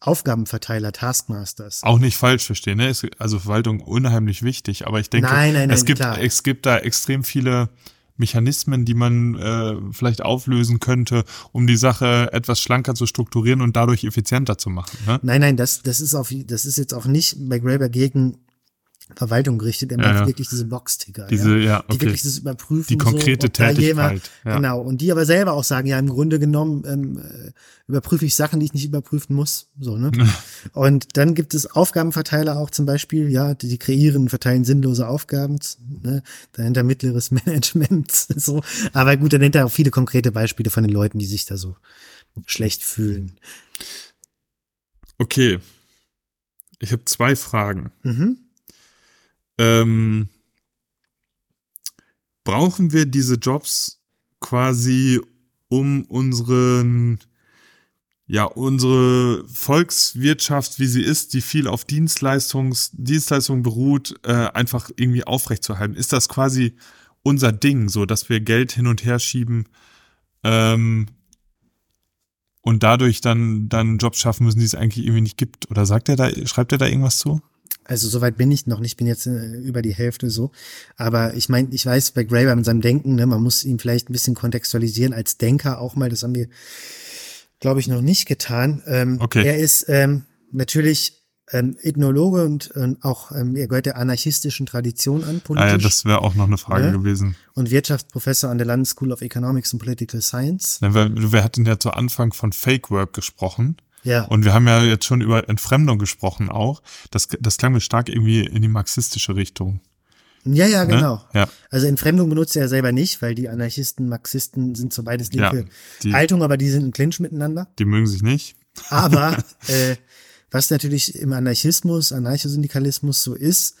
Aufgabenverteiler, Taskmasters. Auch nicht falsch verstehen, ne? Also Verwaltung unheimlich wichtig, aber ich denke, nein, nein, nein, es gibt, klar. es gibt da extrem viele Mechanismen, die man äh, vielleicht auflösen könnte, um die Sache etwas schlanker zu strukturieren und dadurch effizienter zu machen. Ne? Nein, nein, das, das ist auf, das ist jetzt auch nicht bei Graeber gegen Verwaltung gerichtet, er macht ja, wirklich diese Boxticker. Diese, ja, okay. Die wirklich das Überprüfen. Die konkrete so, Tätigkeit. Jemand, ja. Genau. Und die aber selber auch sagen, ja, im Grunde genommen ähm, äh, überprüfe ich Sachen, die ich nicht überprüfen muss. So, ne? und dann gibt es Aufgabenverteiler auch zum Beispiel, ja, die, die kreieren, verteilen sinnlose Aufgaben, ne? dahinter mittleres Management. so. Aber gut, dann nennt er auch viele konkrete Beispiele von den Leuten, die sich da so schlecht fühlen. Okay. Ich habe zwei Fragen. Mhm. Ähm, brauchen wir diese Jobs quasi, um unseren, ja, unsere Volkswirtschaft, wie sie ist, die viel auf Dienstleistungs, Dienstleistungen beruht, äh, einfach irgendwie aufrechtzuerhalten? Ist das quasi unser Ding, so dass wir Geld hin und her schieben ähm, und dadurch dann, dann Jobs schaffen müssen, die es eigentlich irgendwie nicht gibt? Oder sagt er da, schreibt er da irgendwas zu? Also soweit bin ich noch nicht, bin jetzt äh, über die Hälfte so. Aber ich meine, ich weiß bei Graeber mit seinem Denken, ne, man muss ihn vielleicht ein bisschen kontextualisieren als Denker auch mal. Das haben wir, glaube ich, noch nicht getan. Ähm, okay. Er ist ähm, natürlich ähm, Ethnologe und ähm, auch ähm, er gehört der anarchistischen Tradition an. Politisch, ah ja, das wäre auch noch eine Frage ja? Ne? gewesen. Und Wirtschaftsprofessor an der London School of Economics and Political Science. Ja, wir, wir hatten ja zu Anfang von Fake Work gesprochen. Ja. Und wir haben ja jetzt schon über Entfremdung gesprochen auch. Das, das klang mir stark irgendwie in die marxistische Richtung. Ja, ja, ne? genau. Ne? Ja. Also Entfremdung benutzt er ja selber nicht, weil die Anarchisten, Marxisten sind so beides linke ja, die, Haltung, aber die sind in Clinch miteinander. Die mögen sich nicht. Aber äh, was natürlich im Anarchismus, Anarchosyndikalismus so ist,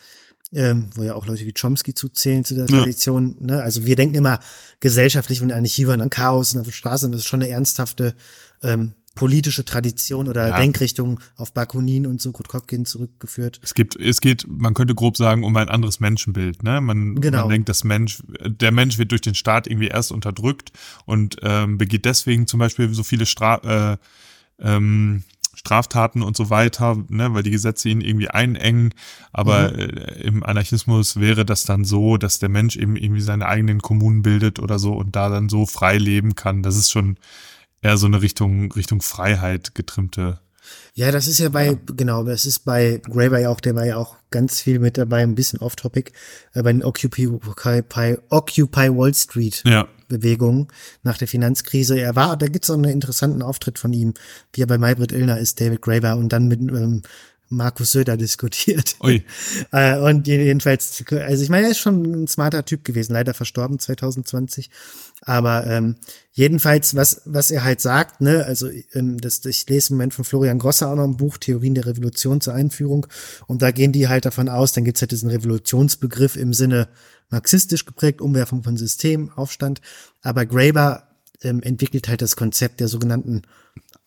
ähm, wo ja auch Leute wie Chomsky zuzählen zu der Tradition. Ja. Ne? Also wir denken immer gesellschaftlich, wenn Anarchie war, an Chaos und auf der Straße, das ist schon eine ernsthafte ähm, politische Tradition oder ja. Denkrichtung auf Bakunin und so Krutkopkin zurückgeführt. Es gibt, es geht, man könnte grob sagen, um ein anderes Menschenbild. Ne? Man, genau. man denkt, das Mensch, der Mensch wird durch den Staat irgendwie erst unterdrückt und ähm, begeht deswegen zum Beispiel so viele Stra äh, ähm, Straftaten und so weiter, ne, weil die Gesetze ihn irgendwie einengen. Aber mhm. äh, im Anarchismus wäre das dann so, dass der Mensch eben irgendwie seine eigenen Kommunen bildet oder so und da dann so frei leben kann. Das ist schon eher so eine Richtung, Richtung Freiheit getrimmte. Ja, das ist ja bei, ja. genau, das ist bei Graeber ja auch, der war ja auch ganz viel mit dabei, ein bisschen off-topic, äh, bei den Occupy, Occupy, Occupy Wall Street ja. Bewegungen nach der Finanzkrise. Er war, da gibt's auch einen interessanten Auftritt von ihm, wie er bei Maybrit Illner ist, David Graeber, und dann mit ähm, Markus Söder diskutiert. Ui. Äh, und jedenfalls, also ich meine, er ist schon ein smarter Typ gewesen, leider verstorben 2020. Aber ähm, jedenfalls, was, was er halt sagt, ne, also ähm, das, ich lese im Moment von Florian Grosser auch noch ein Buch, Theorien der Revolution zur Einführung. Und da gehen die halt davon aus, dann gibt's halt diesen Revolutionsbegriff im Sinne marxistisch geprägt, Umwerfung von System, Aufstand. Aber Graeber ähm, entwickelt halt das Konzept der sogenannten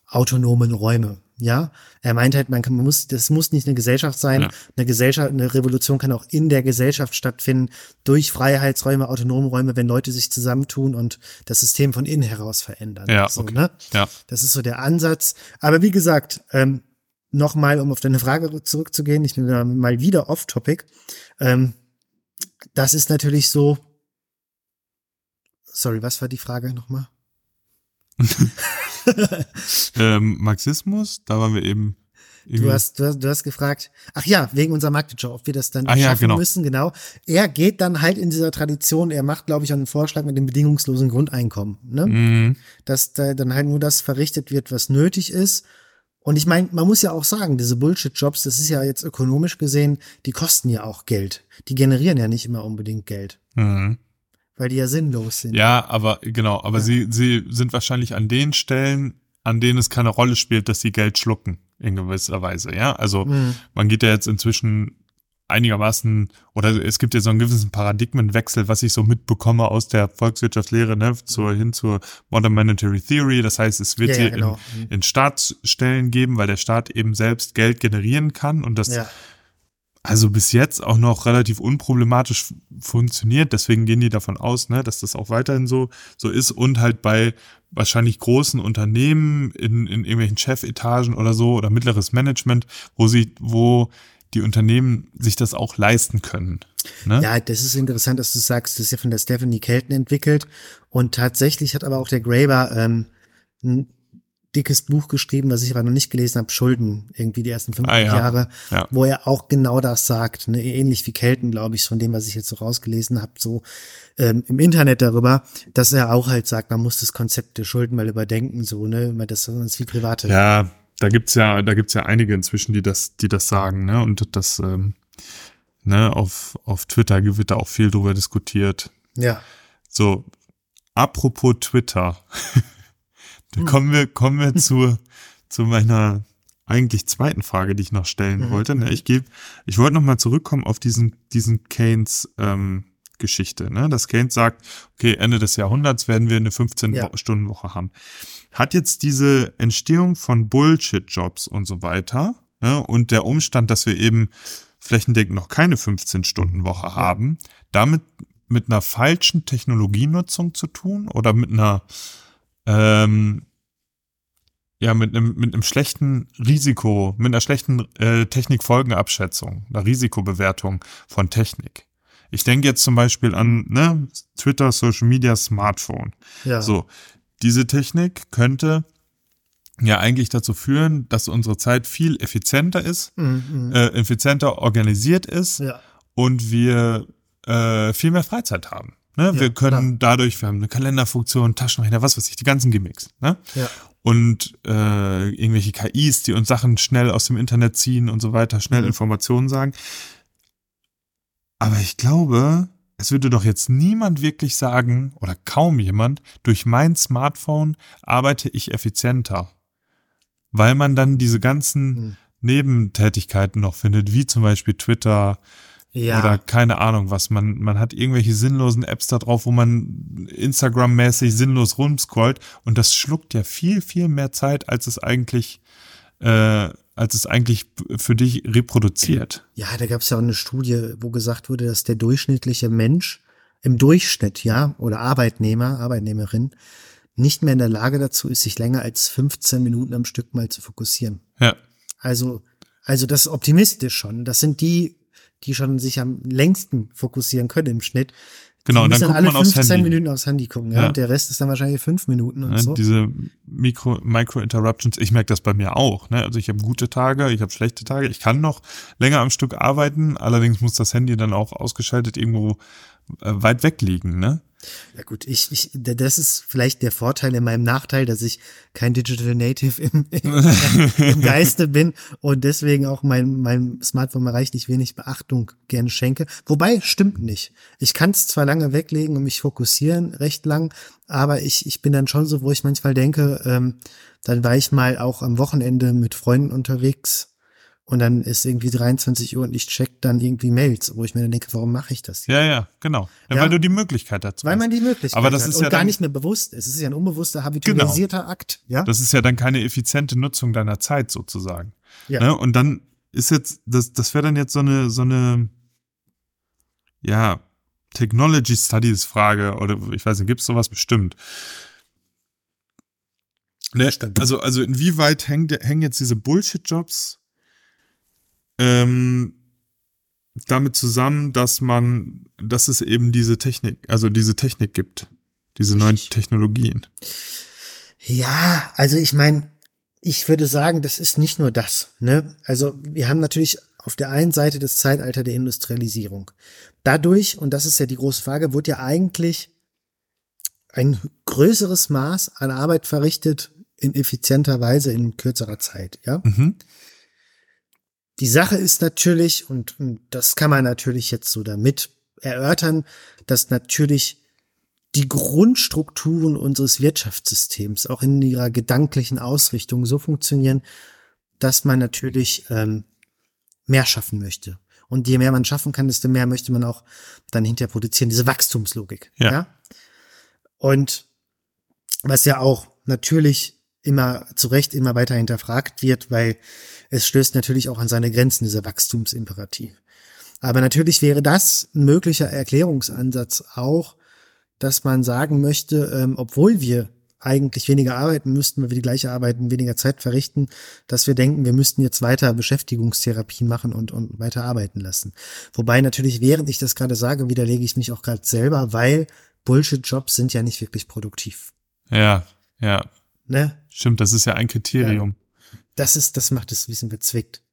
autonomen Räume. Ja, er meint halt, man, kann, man muss, das muss nicht eine Gesellschaft sein. Ja. Eine Gesellschaft, eine Revolution kann auch in der Gesellschaft stattfinden durch Freiheitsräume, autonome Räume, wenn Leute sich zusammentun und das System von innen heraus verändern. Ja, so, okay. ne? ja. Das ist so der Ansatz. Aber wie gesagt, ähm, nochmal, um auf deine Frage zurückzugehen, ich bin mal wieder off-topic. Ähm, das ist natürlich so. Sorry, was war die Frage nochmal? ähm, Marxismus, da waren wir eben. Du hast, du hast, du hast gefragt, ach ja, wegen unserer Marktwirtschaft, ob wir das dann ja, schaffen genau. müssen, genau. Er geht dann halt in dieser Tradition, er macht, glaube ich, einen Vorschlag mit dem bedingungslosen Grundeinkommen, ne? Mhm. Dass da dann halt nur das verrichtet wird, was nötig ist. Und ich meine, man muss ja auch sagen, diese Bullshit-Jobs, das ist ja jetzt ökonomisch gesehen, die kosten ja auch Geld. Die generieren ja nicht immer unbedingt Geld, Mhm. Weil die ja sinnlos sind. Ja, aber genau, aber sie, sie sind wahrscheinlich an den Stellen, an denen es keine Rolle spielt, dass sie Geld schlucken, in gewisser Weise, ja. Also Mhm. man geht ja jetzt inzwischen einigermaßen, oder es gibt ja so einen gewissen Paradigmenwechsel, was ich so mitbekomme aus der Volkswirtschaftslehre, ne, zur, hin zur Modern Monetary Theory. Das heißt, es wird Ja, sie ja, genau. in, in Staatsstellen geben, weil der Staat eben selbst Geld generieren kann und das Ja, also bis jetzt auch noch relativ unproblematisch funktioniert. Deswegen gehen die davon aus, ne, dass das auch weiterhin so, so ist und halt bei wahrscheinlich großen Unternehmen in, in irgendwelchen Chefetagen oder so oder mittleres Management, wo sie, wo die Unternehmen sich das auch leisten können. Ne? Ja, das ist interessant, dass du sagst, das ist ja von der Stephanie Kelton entwickelt. Und tatsächlich hat aber auch der Graeber ähm, dickes Buch geschrieben, was ich aber noch nicht gelesen habe, Schulden, irgendwie die ersten 50 Ah, ja. Jahre, Ja. wo er auch genau das sagt, ne? ähnlich wie Kelton, glaube ich, von dem, was ich jetzt so rausgelesen habe, so ähm, im Internet darüber, dass er auch halt sagt, man muss das Konzept der Schulden mal überdenken, so, ne, weil das ist wie private. Ja, da gibt's ja, da gibt's ja einige inzwischen, die das, die das sagen, ne? Und das, ähm, ne, auf, auf Twitter wird da auch viel drüber diskutiert. ja. So, apropos Twitter. da kommen wir, kommen wir zu, zu meiner eigentlich zweiten Frage, die ich noch stellen wollte. Ne, ich gebe, ich wollte noch mal zurückkommen auf diesen, diesen Keynes, ähm, Geschichte, ne? Dass Keynes sagt, okay, Ende des Jahrhunderts werden wir eine 15-Stunden-Woche haben. Hat jetzt diese Entstehung von Bullshit-Jobs und so weiter, ne? Und der Umstand, dass wir eben flächendeckend noch keine 15-Stunden-Woche haben, damit mit einer falschen Technologienutzung zu tun oder mit einer ähm, ja mit einem mit einem schlechten Risiko, mit einer schlechten äh, Technikfolgenabschätzung, einer Risikobewertung von Technik. Ich denke jetzt zum Beispiel an ne, Twitter, Social Media, Smartphone. Ja. So, diese Technik könnte ja eigentlich dazu führen, dass unsere Zeit viel effizienter ist, Mhm, mhm. äh, effizienter organisiert ist ja. und wir äh, viel mehr Freizeit haben. Ne? wir können dadurch, wir haben eine Kalenderfunktion, Taschenrechner, was weiß ich, die ganzen Gimmicks. Ne? Ja. Und äh, irgendwelche KIs, die uns Sachen schnell aus dem Internet ziehen und so weiter, schnell Mhm. Informationen sagen. Aber ich glaube, es würde doch jetzt niemand wirklich sagen, oder kaum jemand, durch mein Smartphone arbeite ich effizienter. Weil man dann diese ganzen Mhm. Nebentätigkeiten noch findet, wie zum Beispiel Twitter, Ja. oder keine Ahnung was. Man, man hat irgendwelche sinnlosen Apps da drauf, wo man Instagram-mäßig sinnlos rumscrollt und das schluckt ja viel, viel mehr Zeit, als es eigentlich, äh, als es eigentlich für dich reproduziert. Ja, da gab es ja auch eine Studie, wo gesagt wurde, dass der durchschnittliche Mensch im Durchschnitt, ja, oder Arbeitnehmer, Arbeitnehmerin, nicht mehr in der Lage dazu ist, sich länger als 15 Minuten am Stück mal zu fokussieren. Ja. Also, also das ist optimistisch schon. Das sind die, die schon sich am längsten fokussieren können im Schnitt. Genau, die und dann müssen guckt alle man aufs 15 Handy. Minuten aufs Handy gucken, ja. Ja. Und der Rest ist dann wahrscheinlich fünf Minuten und Ne, so. Diese Mikro, Micro-Interruptions, ich merke das bei mir auch. Ne? Also ich habe gute Tage, ich habe schlechte Tage. Ich kann noch länger am Stück arbeiten, allerdings muss das Handy dann auch ausgeschaltet irgendwo äh, weit weg liegen. Ne? Ja gut, ich, ich, das ist vielleicht der Vorteil in meinem Nachteil, dass ich kein Digital Native im, im, im Geiste bin und deswegen auch mein, mein Smartphone reichlich wenig Beachtung gerne schenke. Wobei, stimmt nicht. Ich kann es zwar lange weglegen und mich fokussieren, recht lang, aber ich, ich bin dann schon so, wo ich manchmal denke, ähm, dann war ich mal auch am Wochenende mit Freunden unterwegs und dann ist irgendwie 23 Uhr und ich check dann irgendwie Mails, wo ich mir dann denke, warum mache ich das? Ja, ja, genau. Ja, Ja. Weil du die Möglichkeit dazu Weil hast. man die Möglichkeit Aber das hat ist und ja gar dann- nicht mehr bewusst ist. Es ist ja ein unbewusster, habitualisierter Akt. Ja? Das ist ja dann keine effiziente Nutzung deiner Zeit sozusagen. Ja. Ne? Und dann ist jetzt, das, das wäre dann jetzt so eine, so eine, ja, Technology Studies Frage oder ich weiß nicht, gibt es sowas bestimmt? Ne, also, also inwieweit hängen, hängen jetzt diese Bullshit-Jobs ähm, damit zusammen, dass man, dass es eben diese Technik, also diese Technik gibt, diese neuen Technologien. Ja, also ich meine, ich würde sagen, das ist nicht nur das. Ne? Also wir haben natürlich auf der einen Seite das Zeitalter der Industrialisierung. Dadurch, und das ist ja die große Frage, wurde ja eigentlich ein größeres Maß an Arbeit verrichtet in effizienter Weise in kürzerer Zeit. Ja. Mhm. Die Sache ist natürlich, und, das kann man natürlich jetzt so damit erörtern, dass natürlich die Grundstrukturen unseres Wirtschaftssystems auch in ihrer gedanklichen Ausrichtung so funktionieren, dass man natürlich ähm, mehr schaffen möchte. Und je mehr man schaffen kann, desto mehr möchte man auch dann hinterher produzieren. Diese Wachstumslogik. Ja. ja? Und was ja auch natürlich immer zu Recht immer weiter hinterfragt wird, weil es stößt natürlich auch an seine Grenzen, dieser Wachstumsimperativ. Aber natürlich wäre das ein möglicher Erklärungsansatz auch, dass man sagen möchte, ähm, obwohl wir eigentlich weniger arbeiten müssten, weil wir die gleiche Arbeit in weniger Zeit verrichten, dass wir denken, wir müssten jetzt weiter Beschäftigungstherapie machen und, und weiter arbeiten lassen. Wobei natürlich, während ich das gerade sage, widerlege ich mich auch gerade selber, weil Bullshit-Jobs sind ja nicht wirklich produktiv. Ja, ja. Ne? Stimmt, das ist ja ein Kriterium. Ja. Das ist, das macht es ein bisschen bezwickt.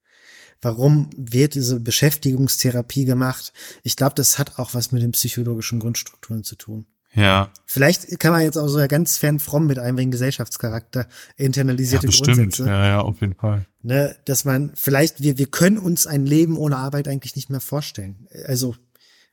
Warum wird diese Beschäftigungstherapie gemacht? Ich glaube, das hat auch was mit den psychologischen Grundstrukturen zu tun. Ja. Vielleicht kann man jetzt auch so ganz fern fromm mit einbringen, Gesellschaftscharakter, internalisierte ja, bestimmt. Grundsätze. Ja, ja, auf jeden Fall. Ne, dass man vielleicht, wir, wir können uns ein Leben ohne Arbeit eigentlich nicht mehr vorstellen. Also,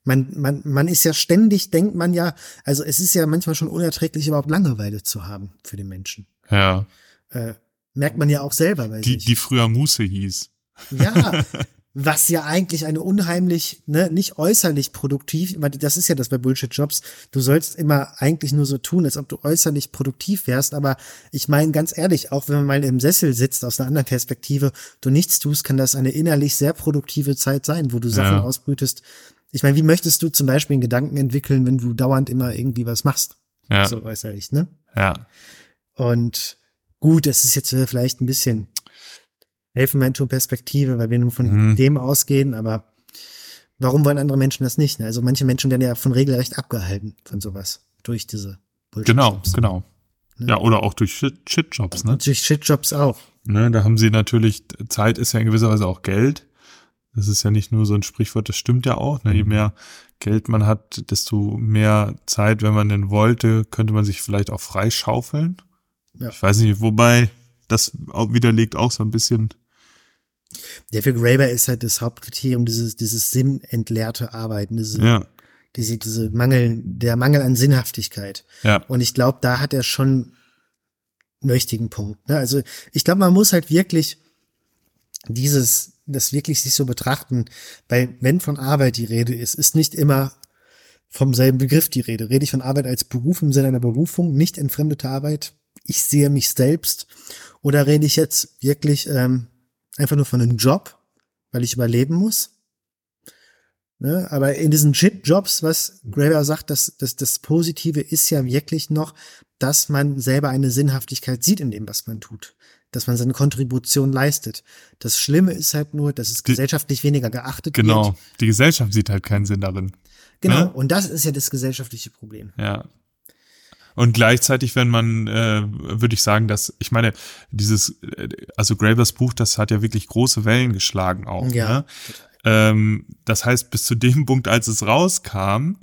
man, man, man ist ja ständig, denkt man ja, also es ist ja manchmal schon unerträglich, überhaupt Langeweile zu haben für den Menschen. Ja. Äh, merkt man ja auch selber bei die, sich. Die früher Muße hieß. Ja, was ja eigentlich eine unheimlich, ne, nicht äußerlich produktiv, weil das ist ja das bei Bullshit-Jobs. Du sollst immer eigentlich nur so tun, als ob du äußerlich produktiv wärst. Aber ich meine ganz ehrlich, auch wenn man mal im Sessel sitzt aus einer anderen Perspektive, du nichts tust, kann das eine innerlich sehr produktive Zeit sein, wo du Sachen ja. ausbrütest. Ich meine, wie möchtest du zum Beispiel einen Gedanken entwickeln, wenn du dauernd immer irgendwie was machst? Ja. So äußerlich, ne? Ja. Und gut, das ist jetzt vielleicht ein bisschen Elfenmenschen-Perspektive, weil wir nur von mhm. dem ausgehen, aber warum wollen andere Menschen das nicht? Ne? Also manche Menschen werden ja von regelrecht abgehalten von sowas durch diese Bullshit Genau, genau. Ne? Ja, oder auch durch Shitjobs, ne? Und durch Shitjobs auch. Ne, da haben sie natürlich, Zeit ist ja in gewisser Weise auch Geld. Das ist ja nicht nur so ein Sprichwort, das stimmt ja auch. Ne? Je mhm. mehr Geld man hat, desto mehr Zeit, wenn man denn wollte, könnte man sich vielleicht auch freischaufeln. Ja. Ich weiß nicht, wobei das widerlegt auch so ein bisschen der für Graeber ist halt das Hauptkriterium dieses, dieses sinnentleerte Arbeiten, diese, ja. diese, diese Mangel, der Mangel an Sinnhaftigkeit. Ja. Und ich glaube, da hat er schon einen richtigen Punkt. Ne? Also ich glaube, man muss halt wirklich dieses, das wirklich sich so betrachten, weil wenn von Arbeit die Rede ist, ist nicht immer vom selben Begriff die Rede. Rede ich von Arbeit als Beruf im Sinne einer Berufung, nicht entfremdete Arbeit. Ich sehe mich selbst. Oder rede ich jetzt wirklich ähm, einfach nur von einem Job, weil ich überleben muss. Ne? Aber in diesen Shit-Jobs, was Graeber sagt, dass, dass das Positive ist ja wirklich noch, dass man selber eine Sinnhaftigkeit sieht in dem, was man tut. Dass man seine Kontribution leistet. Das Schlimme ist halt nur, dass es gesellschaftlich weniger geachtet genau. wird. Genau. Die Gesellschaft sieht halt keinen Sinn darin. Genau. Ne? Und das ist ja das gesellschaftliche Problem. Ja. Und gleichzeitig, wenn man, äh, würde ich sagen, dass, ich meine, dieses, äh, also Gravers Buch, das hat ja wirklich große Wellen geschlagen auch. Ja. Ne? Ähm, das heißt, bis zu dem Punkt, als es rauskam,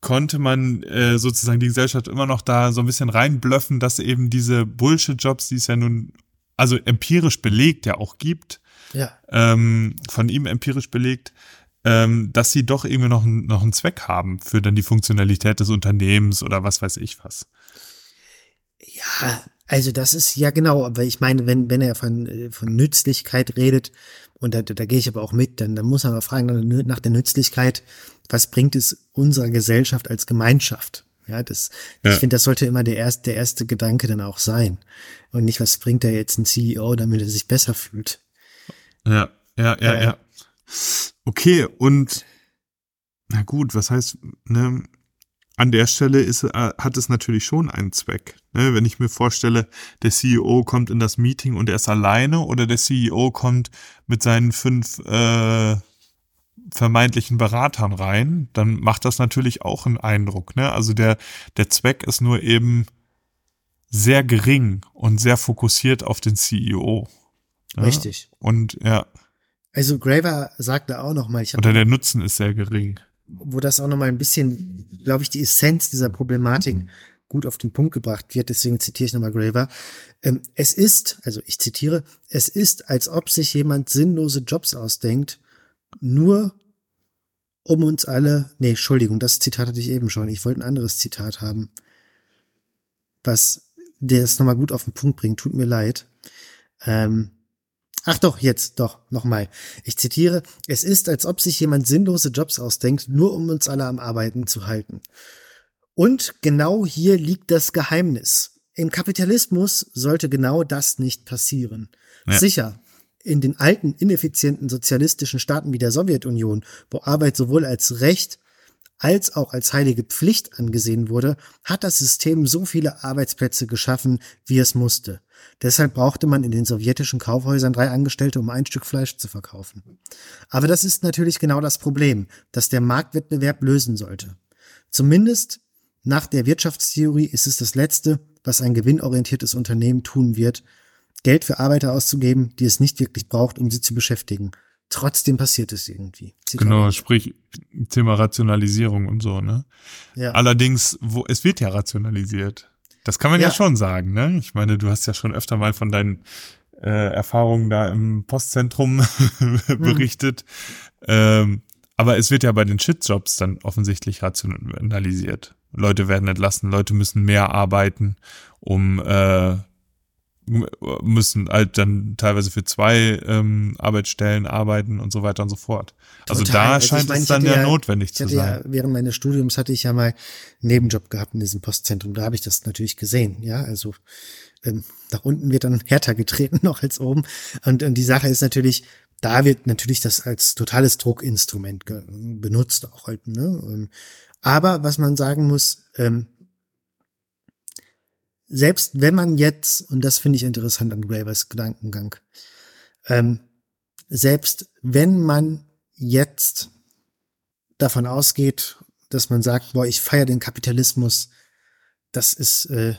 konnte man äh, sozusagen die Gesellschaft immer noch da so ein bisschen reinblöffen, dass eben diese Bullshit-Jobs, die es ja nun, also empirisch belegt ja auch gibt, ja. ähm, von ihm empirisch belegt, ähm, dass sie doch irgendwie noch, noch einen Zweck haben für dann die Funktionalität des Unternehmens oder was weiß ich was. Ja, also das ist ja genau, aber ich meine, wenn, wenn er von, äh, von Nützlichkeit redet, und da, da gehe ich aber auch mit, dann, dann muss man mal fragen nach der Nützlichkeit, was bringt es unserer Gesellschaft als Gemeinschaft? Ja, das, ja. ich finde, das sollte immer der erste, der erste Gedanke dann auch sein. Und nicht, was bringt da jetzt ein CEO, damit er sich besser fühlt. Ja, ja, ja, äh, ja. Okay, und na gut, was heißt, ne, an der Stelle ist, äh, hat es natürlich schon einen Zweck. Ne? Wenn ich mir vorstelle, der CEO kommt in das Meeting und er ist alleine oder der CEO kommt mit seinen fünf äh, vermeintlichen Beratern rein, dann macht das natürlich auch einen Eindruck. Ne? Also der, der Zweck ist nur eben sehr gering und sehr fokussiert auf den CEO. Ja? Richtig. Und ja. Also Graver sagte auch noch mal, ich Oder der Nutzen ist sehr gering. Wo das auch noch mal ein bisschen, glaube ich, die Essenz dieser Problematik gut auf den Punkt gebracht wird. Deswegen zitiere ich nochmal Graver. Ähm, es ist, also ich zitiere, es ist, als ob sich jemand sinnlose Jobs ausdenkt, nur um uns alle, nee, Entschuldigung, das Zitat hatte ich eben schon. Ich wollte ein anderes Zitat haben, was der es nochmal gut auf den Punkt bringt. Tut mir leid. Ähm, ach doch, jetzt, doch, nochmal. Ich zitiere, es ist, als ob sich jemand sinnlose Jobs ausdenkt, nur um uns alle am Arbeiten zu halten. Und genau hier liegt das Geheimnis. Im Kapitalismus sollte genau das nicht passieren. Ja. Sicher, in den alten, ineffizienten sozialistischen Staaten wie der Sowjetunion, wo Arbeit sowohl als Recht als auch als heilige Pflicht angesehen wurde, hat das System so viele Arbeitsplätze geschaffen, wie es musste. Deshalb brauchte man in den sowjetischen Kaufhäusern drei Angestellte, um ein Stück Fleisch zu verkaufen. Aber das ist natürlich genau das Problem, das der Marktwettbewerb lösen sollte. Zumindest nach der Wirtschaftstheorie ist es das Letzte, was ein gewinnorientiertes Unternehmen tun wird, Geld für Arbeiter auszugeben, die es nicht wirklich braucht, um sie zu beschäftigen. Trotzdem passiert es irgendwie. Zitat genau, sprich Thema Rationalisierung und so, ne? Ja. Allerdings, wo es wird ja rationalisiert. Das kann man ja, ja schon sagen, ne? Ich meine, du hast ja schon öfter mal von deinen äh, Erfahrungen da im Postzentrum berichtet. Mhm. Ähm, aber es wird ja bei den Shitjobs dann offensichtlich rationalisiert. Leute werden entlassen, Leute müssen mehr arbeiten, um äh, müssen halt dann teilweise für zwei ähm, Arbeitsstellen arbeiten und so weiter und so fort. Also Total. da also scheint meine, es dann ja, ja, notwendig zu sein. Ja, während meines Studiums hatte ich ja mal einen Nebenjob gehabt in diesem Postzentrum. Da habe ich das natürlich gesehen. Ja, also ähm, nach unten wird dann härter getreten noch als oben. Und, und die Sache ist natürlich, da wird natürlich das als totales Druckinstrument benutzt auch halt. Ne? Ähm, aber was man sagen muss, ähm, selbst wenn man jetzt, und das finde ich interessant an Gravers Gedankengang, ähm, selbst wenn man jetzt davon ausgeht, dass man sagt, boah, ich feiere den Kapitalismus, das ist äh,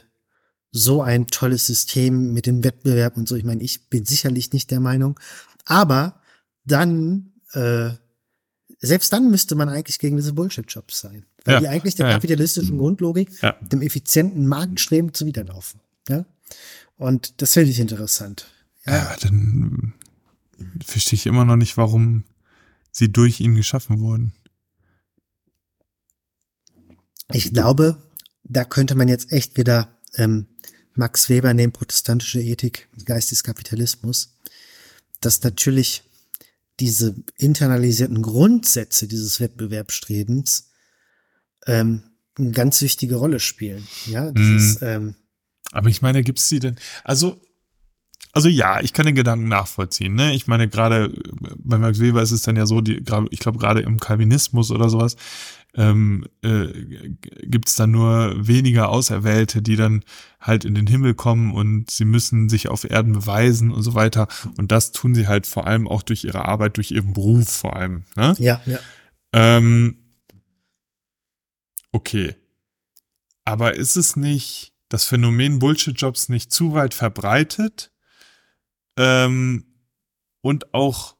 so ein tolles System mit dem Wettbewerb und so. Ich meine, ich bin sicherlich nicht der Meinung, aber dann äh, selbst dann müsste man eigentlich gegen diese Bullshit-Jobs sein. Weil ja. die eigentlich der kapitalistischen Grundlogik, ja. dem effizienten Marktstreben zuwiderlaufen. Ja? Und das finde ich interessant. Ja, ja dann verstehe ich immer noch nicht, warum sie durch ihn geschaffen wurden. Ich glaube, da könnte man jetzt echt wieder ähm, Max Weber nehmen, protestantische Ethik, Geist des Kapitalismus, dass natürlich diese internalisierten Grundsätze dieses Wettbewerbsstrebens ähm, eine ganz wichtige Rolle spielen. Ja, dieses, mm. ähm, aber ich meine, gibt's sie denn? Also, also ja, ich kann den Gedanken nachvollziehen. Ne? Ich meine, gerade bei Max Weber ist es dann ja so, die, ich glaube gerade im Calvinismus oder sowas, ähm, äh, gibt es dann nur weniger Auserwählte, die dann halt in den Himmel kommen und sie müssen sich auf Erden beweisen und so weiter. Und das tun sie halt vor allem auch durch ihre Arbeit, durch ihren Beruf vor allem. Ne? Ja, ja. Ähm, okay. Aber ist es nicht das Phänomen Bullshit-Jobs nicht zu weit verbreitet ähm, und auch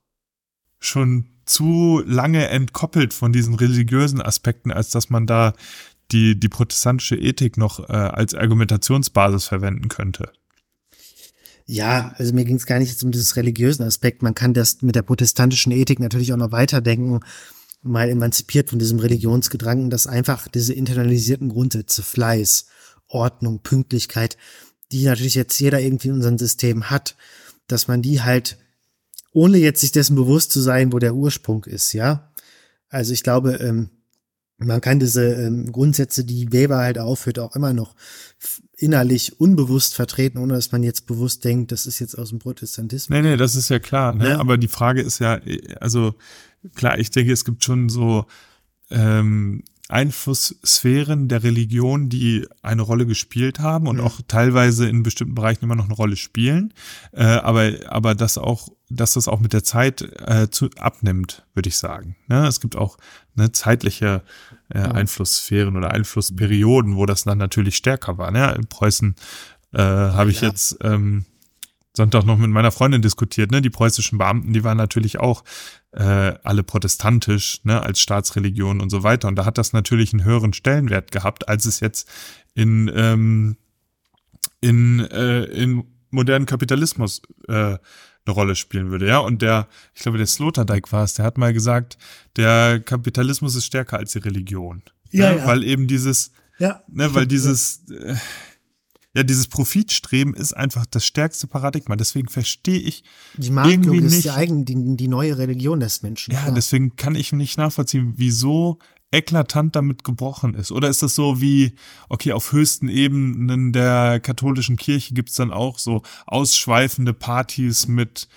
schon zu lange entkoppelt von diesen religiösen Aspekten, als dass man da die, die protestantische Ethik noch äh, als Argumentationsbasis verwenden könnte. Ja, also mir ging es gar nicht jetzt um dieses religiösen Aspekt. Man kann das mit der protestantischen Ethik natürlich auch noch weiterdenken, mal emanzipiert von diesem Religionsgedanken, dass einfach diese internalisierten Grundsätze, Fleiß, Ordnung, Pünktlichkeit, die natürlich jetzt jeder irgendwie in unserem System hat, dass man die halt ohne jetzt sich dessen bewusst zu sein, wo der Ursprung ist, ja. Also ich glaube, ähm, man kann diese ähm, Grundsätze, die Weber halt aufführt, auch immer noch innerlich unbewusst vertreten, ohne dass man jetzt bewusst denkt, das ist jetzt aus dem Protestantismus. Nee, nee, das ist ja klar. Ne? Ja. Aber die Frage ist ja, also klar, ich denke, es gibt schon so ähm, Einflusssphären der Religion, die eine Rolle gespielt haben und mhm. auch teilweise in bestimmten Bereichen immer noch eine Rolle spielen, äh, aber aber das auch, dass das auch mit der Zeit äh, zu, abnimmt, würde ich sagen. Ne? Es gibt auch ne, zeitliche äh, Einflusssphären oder Einflussperioden, wo das dann natürlich stärker war. Ne? In Preußen Äh, Habe ich jetzt ähm, Sonntag noch mit meiner Freundin diskutiert. Ne? Die preußischen Beamten, die waren natürlich auch äh, alle protestantisch ne? als Staatsreligion und so weiter. Und da hat das natürlich einen höheren Stellenwert gehabt, als es jetzt in, ähm, in, äh, in modernen Kapitalismus äh, eine Rolle spielen würde, ja. Und der, ich glaube, der Sloterdijk war es, der hat mal gesagt, der Kapitalismus ist stärker als die Religion. Ja, ne? ja. Weil eben dieses, Ja. ne, weil dieses, äh, ja, dieses Profitstreben ist einfach das stärkste Paradigma. Deswegen verstehe ich, Die Marktlogik Irgendwie ist nicht. die, eigen, die, die neue Religion des Menschen. ja, klar. deswegen kann ich nicht nachvollziehen, wieso eklatant damit gebrochen ist. Oder ist das so wie, okay, auf höchsten Ebenen der katholischen Kirche gibt's dann auch so ausschweifende Partys mit,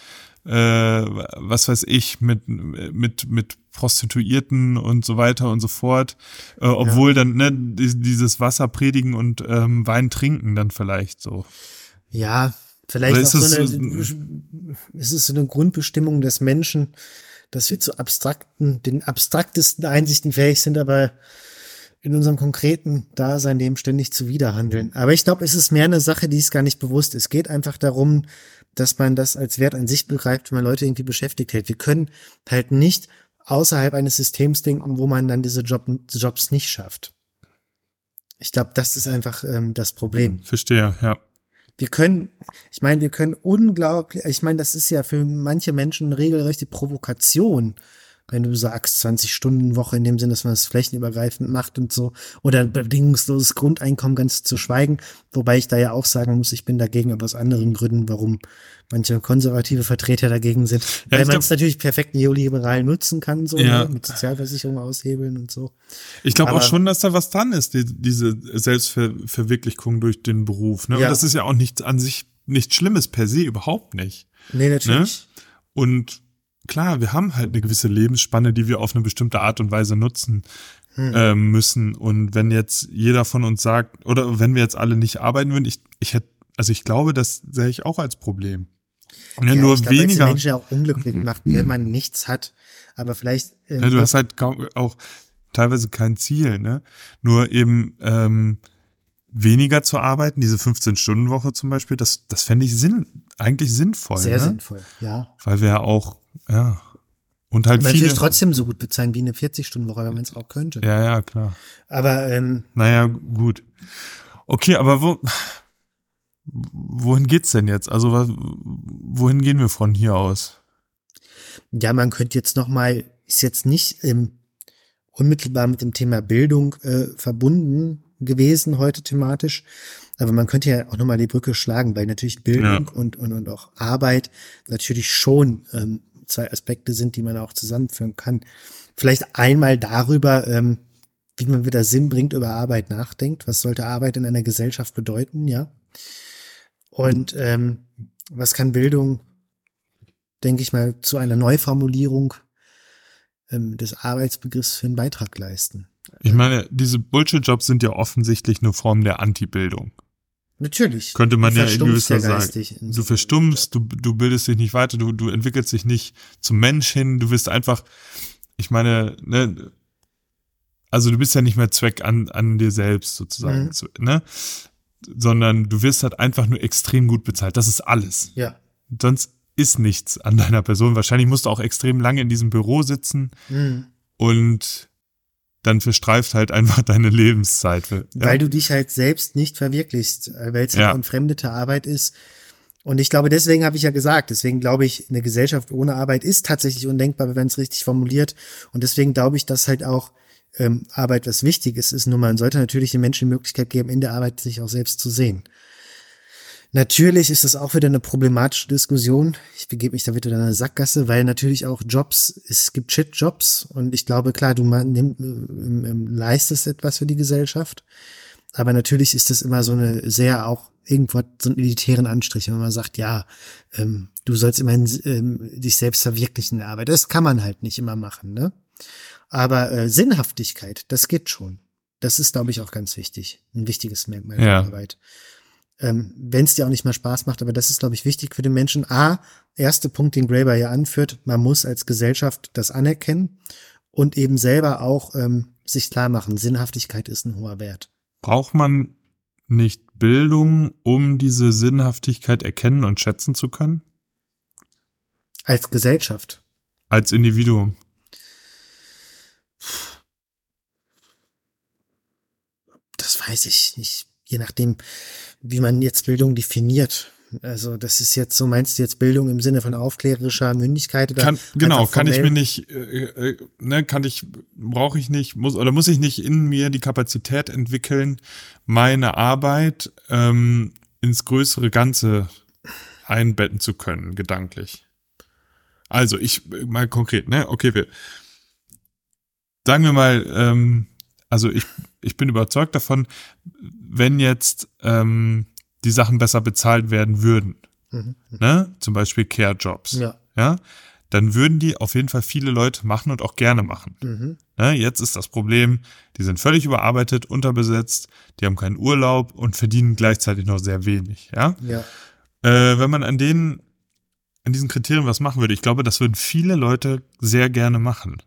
äh, was weiß ich, mit, mit, mit Prostituierten und so weiter und so fort. Äh, obwohl dann ne, die- dieses Wasser predigen und ähm, Wein trinken dann vielleicht so. Ja, vielleicht ist so es eine, so- ist es so eine Grundbestimmung des Menschen, dass wir zu abstrakten, den abstraktesten Einsichten fähig sind, aber in unserem konkreten Dasein dem ständig zuwiderhandeln. Aber ich glaube, es ist mehr eine Sache, die ist gar nicht bewusst. Es geht einfach darum, dass man das als Wert an sich begreift, wenn man Leute irgendwie beschäftigt hält. Wir können halt nicht außerhalb eines Systems denken, wo man dann diese Job, Jobs nicht schafft. Ich glaube, das ist einfach ähm, das Problem. Verstehe, ja. Wir können, ich meine, wir können unglaublich, ich meine, das ist ja für manche Menschen eine regelrechte Provokation, wenn du sagst 20 Stunden Woche in dem Sinne, dass man es flächenübergreifend macht und so, oder ein bedingungsloses Grundeinkommen ganz zu schweigen, wobei ich da ja auch sagen muss, ich bin dagegen, aber aus anderen Gründen, warum manche konservative Vertreter dagegen sind, weil ich man es natürlich perfekt neoliberal nutzen kann, so Ja. ne, mit Sozialversicherung aushebeln und so. Ich glaube auch schon, dass da was dran ist, die, diese Selbstverwirklichung durch den Beruf. Ne? Ja. Und das ist ja auch nicht an sich nichts Schlimmes per se, überhaupt nicht. Nee, natürlich. Und klar, wir haben halt eine gewisse Lebensspanne, die wir auf eine bestimmte Art und Weise nutzen Hm. ähm, müssen. Und wenn jetzt jeder von uns sagt, oder wenn wir jetzt alle nicht arbeiten würden, ich, ich hätte, also ich glaube, das sehe ich auch als Problem. Ja, Ja, nur ich glaub, weil es die weniger. Menschen ja auch unglücklich macht, wenn man nichts hat. Aber vielleicht. ähm, Ja, du hast halt kaum, auch teilweise kein Ziel, ne? Nur eben ähm, weniger zu arbeiten, diese 15-Stunden-Woche zum Beispiel, das, das fände ich sinn, eigentlich sinnvoll, sehr ne? sinnvoll, ja. Weil wir ja auch, ja, und halt Aber viele. natürlich trotzdem so gut bezahlen wie eine 40-Stunden-Woche, wenn man es auch könnte. Ja, ja, klar. Aber ähm, Naja, gut. Okay, aber wo, wohin geht's denn jetzt? Also, was, wohin gehen wir von hier aus? ja, man könnte jetzt noch mal, ist jetzt nicht ähm, unmittelbar mit dem Thema Bildung äh, verbunden gewesen heute thematisch, aber man könnte ja auch noch mal die Brücke schlagen, weil natürlich Bildung und, und, und auch Arbeit natürlich schon ähm, zwei Aspekte sind, die man auch zusammenführen kann. Vielleicht einmal darüber, ähm, wie man wieder Sinn bringt, über Arbeit nachdenkt. Was sollte Arbeit in einer Gesellschaft bedeuten, ja? Und ähm, was kann Bildung, denke ich mal, zu einer Neuformulierung ähm, des Arbeitsbegriffs für einen Beitrag leisten? Ich meine, diese Bullshit-Jobs sind ja offensichtlich eine Form der Antibildung. Natürlich. Könnte man ja in verstummst gewisser in Du verstummst, du, du bildest dich nicht weiter, du, du entwickelst dich nicht zum Mensch hin, du bist einfach, ich meine, ne, also du bist ja nicht mehr Zweck an, an dir selbst sozusagen, Mhm. ne? Sondern du wirst halt einfach nur extrem gut bezahlt. Das ist alles. Ja. Sonst ist nichts an deiner Person. Wahrscheinlich musst du auch extrem lange in diesem Büro sitzen Mhm. und dann verstreift halt einfach deine Lebenszeit. Ja. Weil du dich halt selbst nicht verwirklichst, weil es Ja. halt entfremdete Arbeit ist. Und ich glaube, deswegen habe ich ja gesagt, deswegen glaube ich, eine Gesellschaft ohne Arbeit ist tatsächlich undenkbar, wenn es richtig formuliert. Und deswegen glaube ich, dass halt auch ähm, Arbeit was Wichtiges ist. Nur man sollte natürlich den Menschen die Möglichkeit geben, in der Arbeit sich auch selbst zu sehen. Natürlich ist das auch wieder eine problematische Diskussion. Ich begebe mich da wieder in eine Sackgasse, weil natürlich auch Jobs, es gibt Shit-Jobs und ich glaube, klar, du man, nimm, ähm, ähm, leistest etwas für die Gesellschaft. Aber natürlich ist das immer so eine sehr auch irgendwo so einen elitären Anstrich, wenn man sagt, ja, ähm, du sollst immerhin ähm, dich selbst verwirklichen in der Arbeit. Das kann man halt nicht immer machen, ne? Aber äh, Sinnhaftigkeit, das geht schon. Das ist, glaube ich, auch ganz wichtig. Ein wichtiges Merkmal Ja. der Arbeit. Ähm, Wenn es dir auch nicht mehr Spaß macht, aber das ist, glaube ich, wichtig für den Menschen. A, erster Punkt, den Graeber ja anführt, man muss als Gesellschaft das anerkennen und eben selber auch ähm, sich klar machen, Sinnhaftigkeit ist ein hoher Wert. Braucht man nicht Bildung, um diese Sinnhaftigkeit erkennen und schätzen zu können? Als Gesellschaft. Als Individuum. Das weiß ich nicht. Je nachdem, wie man jetzt Bildung definiert. Also das ist jetzt so, meinst du jetzt Bildung im Sinne von aufklärerischer Mündigkeit? Oder kann, genau, kann ich mir nicht, äh, äh, ne, kann ich, brauche ich nicht, muss oder muss ich nicht in mir die Kapazität entwickeln, meine Arbeit ähm, ins größere Ganze einbetten zu können, gedanklich. Also ich mal konkret, ne? Okay, wir sagen wir mal, ähm, also ich, ich bin überzeugt davon, wenn jetzt ähm, die Sachen besser bezahlt werden würden, mhm. ne? zum Beispiel Care-Jobs, ja. ja, dann würden die auf jeden Fall viele Leute machen und auch gerne machen. Mhm. Ne? Jetzt ist das Problem, die sind völlig überarbeitet, unterbesetzt, die haben keinen Urlaub und verdienen gleichzeitig noch sehr wenig. Ja. ja. Äh, wenn man an denen, an diesen Kriterien was machen würde, ich glaube, das würden viele Leute sehr gerne machen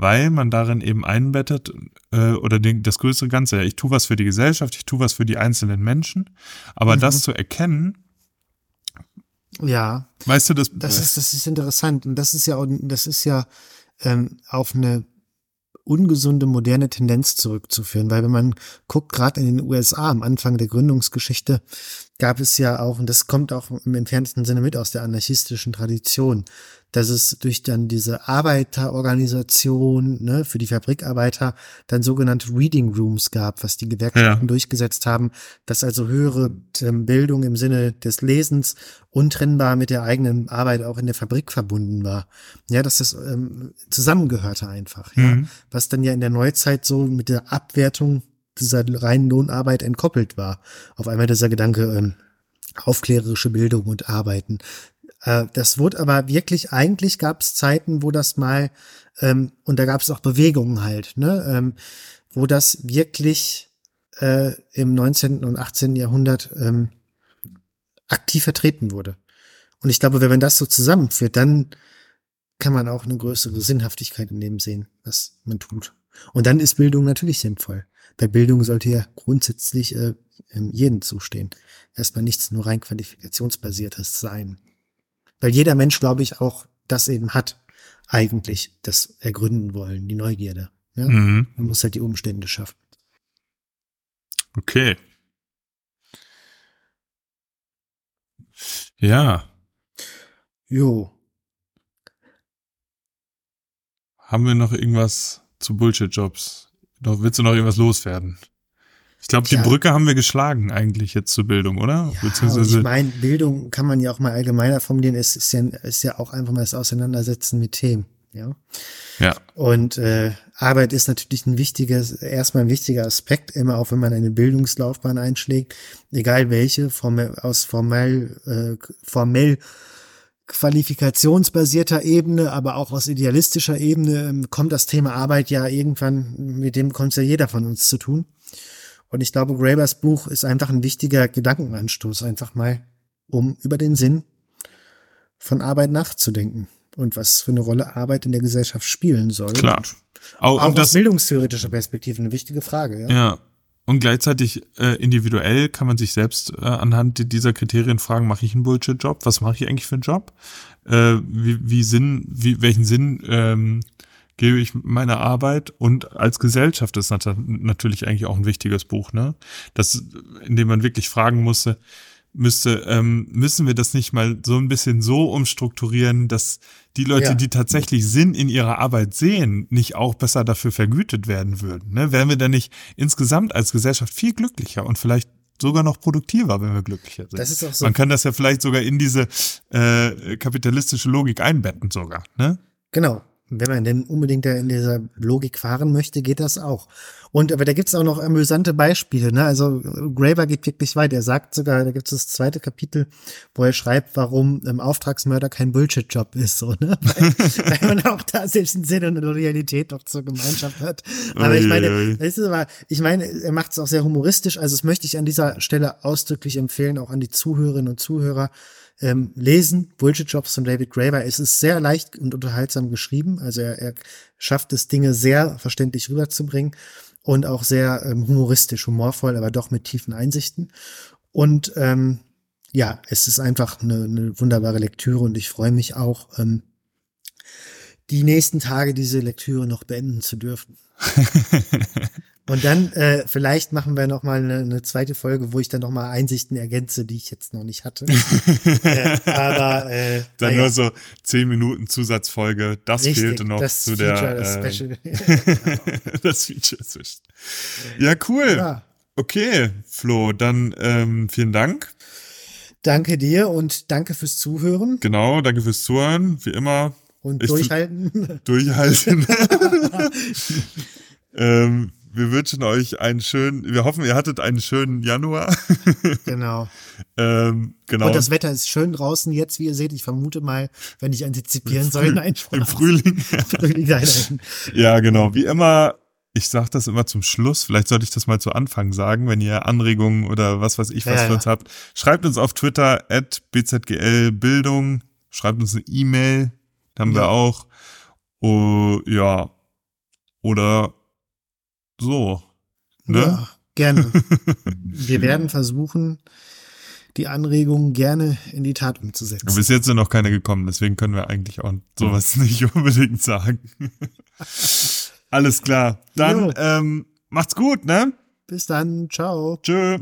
weil man darin eben einbettet äh, oder den, das größere Ganze. Ich tue was für die Gesellschaft, ich tue was für die einzelnen Menschen, aber mhm. das zu erkennen. Ja. Weißt du, das, das ist das ist interessant und das ist ja das ist ja ähm, auf eine ungesunde moderne Tendenz zurückzuführen, weil wenn man guckt, gerade in den USA am Anfang der Gründungsgeschichte gab es ja auch, und das kommt auch im entferntesten Sinne mit aus der anarchistischen Tradition, dass es durch dann diese Arbeiterorganisation ne, für die Fabrikarbeiter dann sogenannte Reading Rooms gab, was die Gewerkschaften ja. durchgesetzt haben, dass also höhere ähm, Bildung im Sinne des Lesens untrennbar mit der eigenen Arbeit auch in der Fabrik verbunden war. Ja, dass das ähm, zusammengehörte einfach. Ja, mhm. was dann ja in der Neuzeit so mit der Abwertung dieser reinen Lohnarbeit entkoppelt war. Auf einmal dieser Gedanke, ähm, aufklärerische Bildung und Arbeiten. Äh, das wurde aber wirklich, eigentlich gab es Zeiten, wo das mal, ähm, und da gab es auch Bewegungen halt, ne, ähm, wo das wirklich äh, im 19. und 18. Jahrhundert ähm, aktiv vertreten wurde. Und ich glaube, wenn man das so zusammenführt, dann kann man auch eine größere Sinnhaftigkeit in dem sehen, was man tut. Und dann ist Bildung natürlich sinnvoll. Weil Bildung sollte ja grundsätzlich äh, jedem zustehen. Erstmal nichts nur rein qualifikationsbasiertes sein. Weil jeder Mensch, glaube ich, auch das eben hat, eigentlich, das ergründen wollen, die Neugierde. Ja? Mhm. Man muss halt die Umstände schaffen. Okay. Ja. Jo. Haben wir noch irgendwas zu Bullshit-Jobs? Willst du noch irgendwas loswerden? Ich glaube, die ja. Brücke haben wir geschlagen eigentlich jetzt zur Bildung, oder? Ja, Beziehungsweise ich meine, Bildung kann man ja auch mal allgemeiner formulieren. Es ist ja, ist ja auch einfach mal das Auseinandersetzen mit Themen. Ja. Ja. Und äh, Arbeit ist natürlich ein wichtiger, erstmal ein wichtiger Aspekt, immer auch wenn man eine Bildungslaufbahn einschlägt, egal welche, formell, aus formell, äh, formell qualifikationsbasierter Ebene, aber auch aus idealistischer Ebene ähm, kommt das Thema Arbeit ja irgendwann, mit dem kommt ja jeder von uns zu tun. Und ich glaube, Grabers Buch ist einfach ein wichtiger Gedankenanstoß, einfach mal, um über den Sinn von Arbeit nachzudenken und was für eine Rolle Arbeit in der Gesellschaft spielen soll. Klar. Auch, auch aus bildungstheoretischer Perspektive eine wichtige Frage. Ja. ja. Und gleichzeitig äh, individuell kann man sich selbst äh, anhand dieser Kriterien fragen, mache ich einen Bullshit-Job? Was mache ich eigentlich für einen Job? Äh, wie, wie Sinn, wie, welchen Sinn ähm, gebe ich meine Arbeit und als Gesellschaft ist natürlich eigentlich auch ein wichtiges Buch, ne? Das, in dem man wirklich fragen musste, müsste, ähm, müssen wir das nicht mal so ein bisschen so umstrukturieren, dass die Leute, ja. die tatsächlich Sinn in ihrer Arbeit sehen, nicht auch besser dafür vergütet werden würden? Ne? Wären wir dann nicht insgesamt als Gesellschaft viel glücklicher und vielleicht sogar noch produktiver, wenn wir glücklicher sind. Das ist auch so. Man kann das ja vielleicht sogar in diese äh, kapitalistische Logik einbetten sogar. Ne? Genau. Wenn man denn unbedingt in dieser Logik fahren möchte, geht das auch. Und aber da gibt's auch noch amüsante Beispiele. Ne? Also Graver geht wirklich weit. Er sagt sogar, da gibt's das zweite Kapitel, wo er schreibt, warum ähm, Auftragsmörder kein Bullshit-Job ist. So, ne? weil, weil man auch da selbst einen Sinn und eine Loyalität noch zur Gemeinschaft hat. Aber ich meine, das ist aber, ich meine, er macht es auch sehr humoristisch. Also das möchte ich an dieser Stelle ausdrücklich empfehlen, auch an die Zuhörerinnen und Zuhörer ähm, lesen. Bullshit Jobs von David Graver. Es ist sehr leicht und unterhaltsam geschrieben. Also er, er schafft es, Dinge sehr verständlich rüberzubringen. und auch sehr ähm, humoristisch, humorvoll, aber doch mit tiefen Einsichten. Und ähm, ja, es ist einfach eine, eine wunderbare Lektüre und ich freue mich auch, ähm, die nächsten Tage diese Lektüre noch beenden zu dürfen. Und dann äh, vielleicht machen wir noch mal eine, eine zweite Folge, wo ich dann noch mal Einsichten ergänze, die ich jetzt noch nicht hatte. äh, aber äh, dann naja. nur so zehn Minuten Zusatzfolge. Das Richtig, fehlte noch das zu Feature, der das äh, Special. das Feature zwischen. Ja, cool. ja. Okay, Flo, dann ähm, vielen Dank. Danke dir und danke fürs Zuhören Genau, danke fürs Zuhören. Wie immer, und Ich- durchhalten. durchhalten. ähm, wir wünschen euch einen schönen, wir hoffen, ihr hattet einen schönen Januar. genau. ähm, genau. Und das Wetter ist schön draußen jetzt, wie ihr seht. Ich vermute mal, wenn ich antizipieren soll, nein, Im Spaß. Frühling. Frühling, nein. ja, genau. Wie immer, ich sage das immer zum Schluss. Vielleicht sollte ich das mal zu Anfang sagen, wenn ihr Anregungen oder was weiß ich was Ja, für ja. uns habt. Schreibt uns auf Twitter at bzglbildung. Schreibt uns eine E-Mail. Haben wir Ja. auch. Oh, ja. Oder so. Ne? Ja, gerne. Wir werden versuchen, die Anregungen gerne in die Tat umzusetzen. Bis jetzt sind noch keine gekommen, deswegen können wir eigentlich auch sowas nicht unbedingt sagen. Alles klar. Dann ähm, macht's gut, ne? Bis dann. Ciao. Tschö.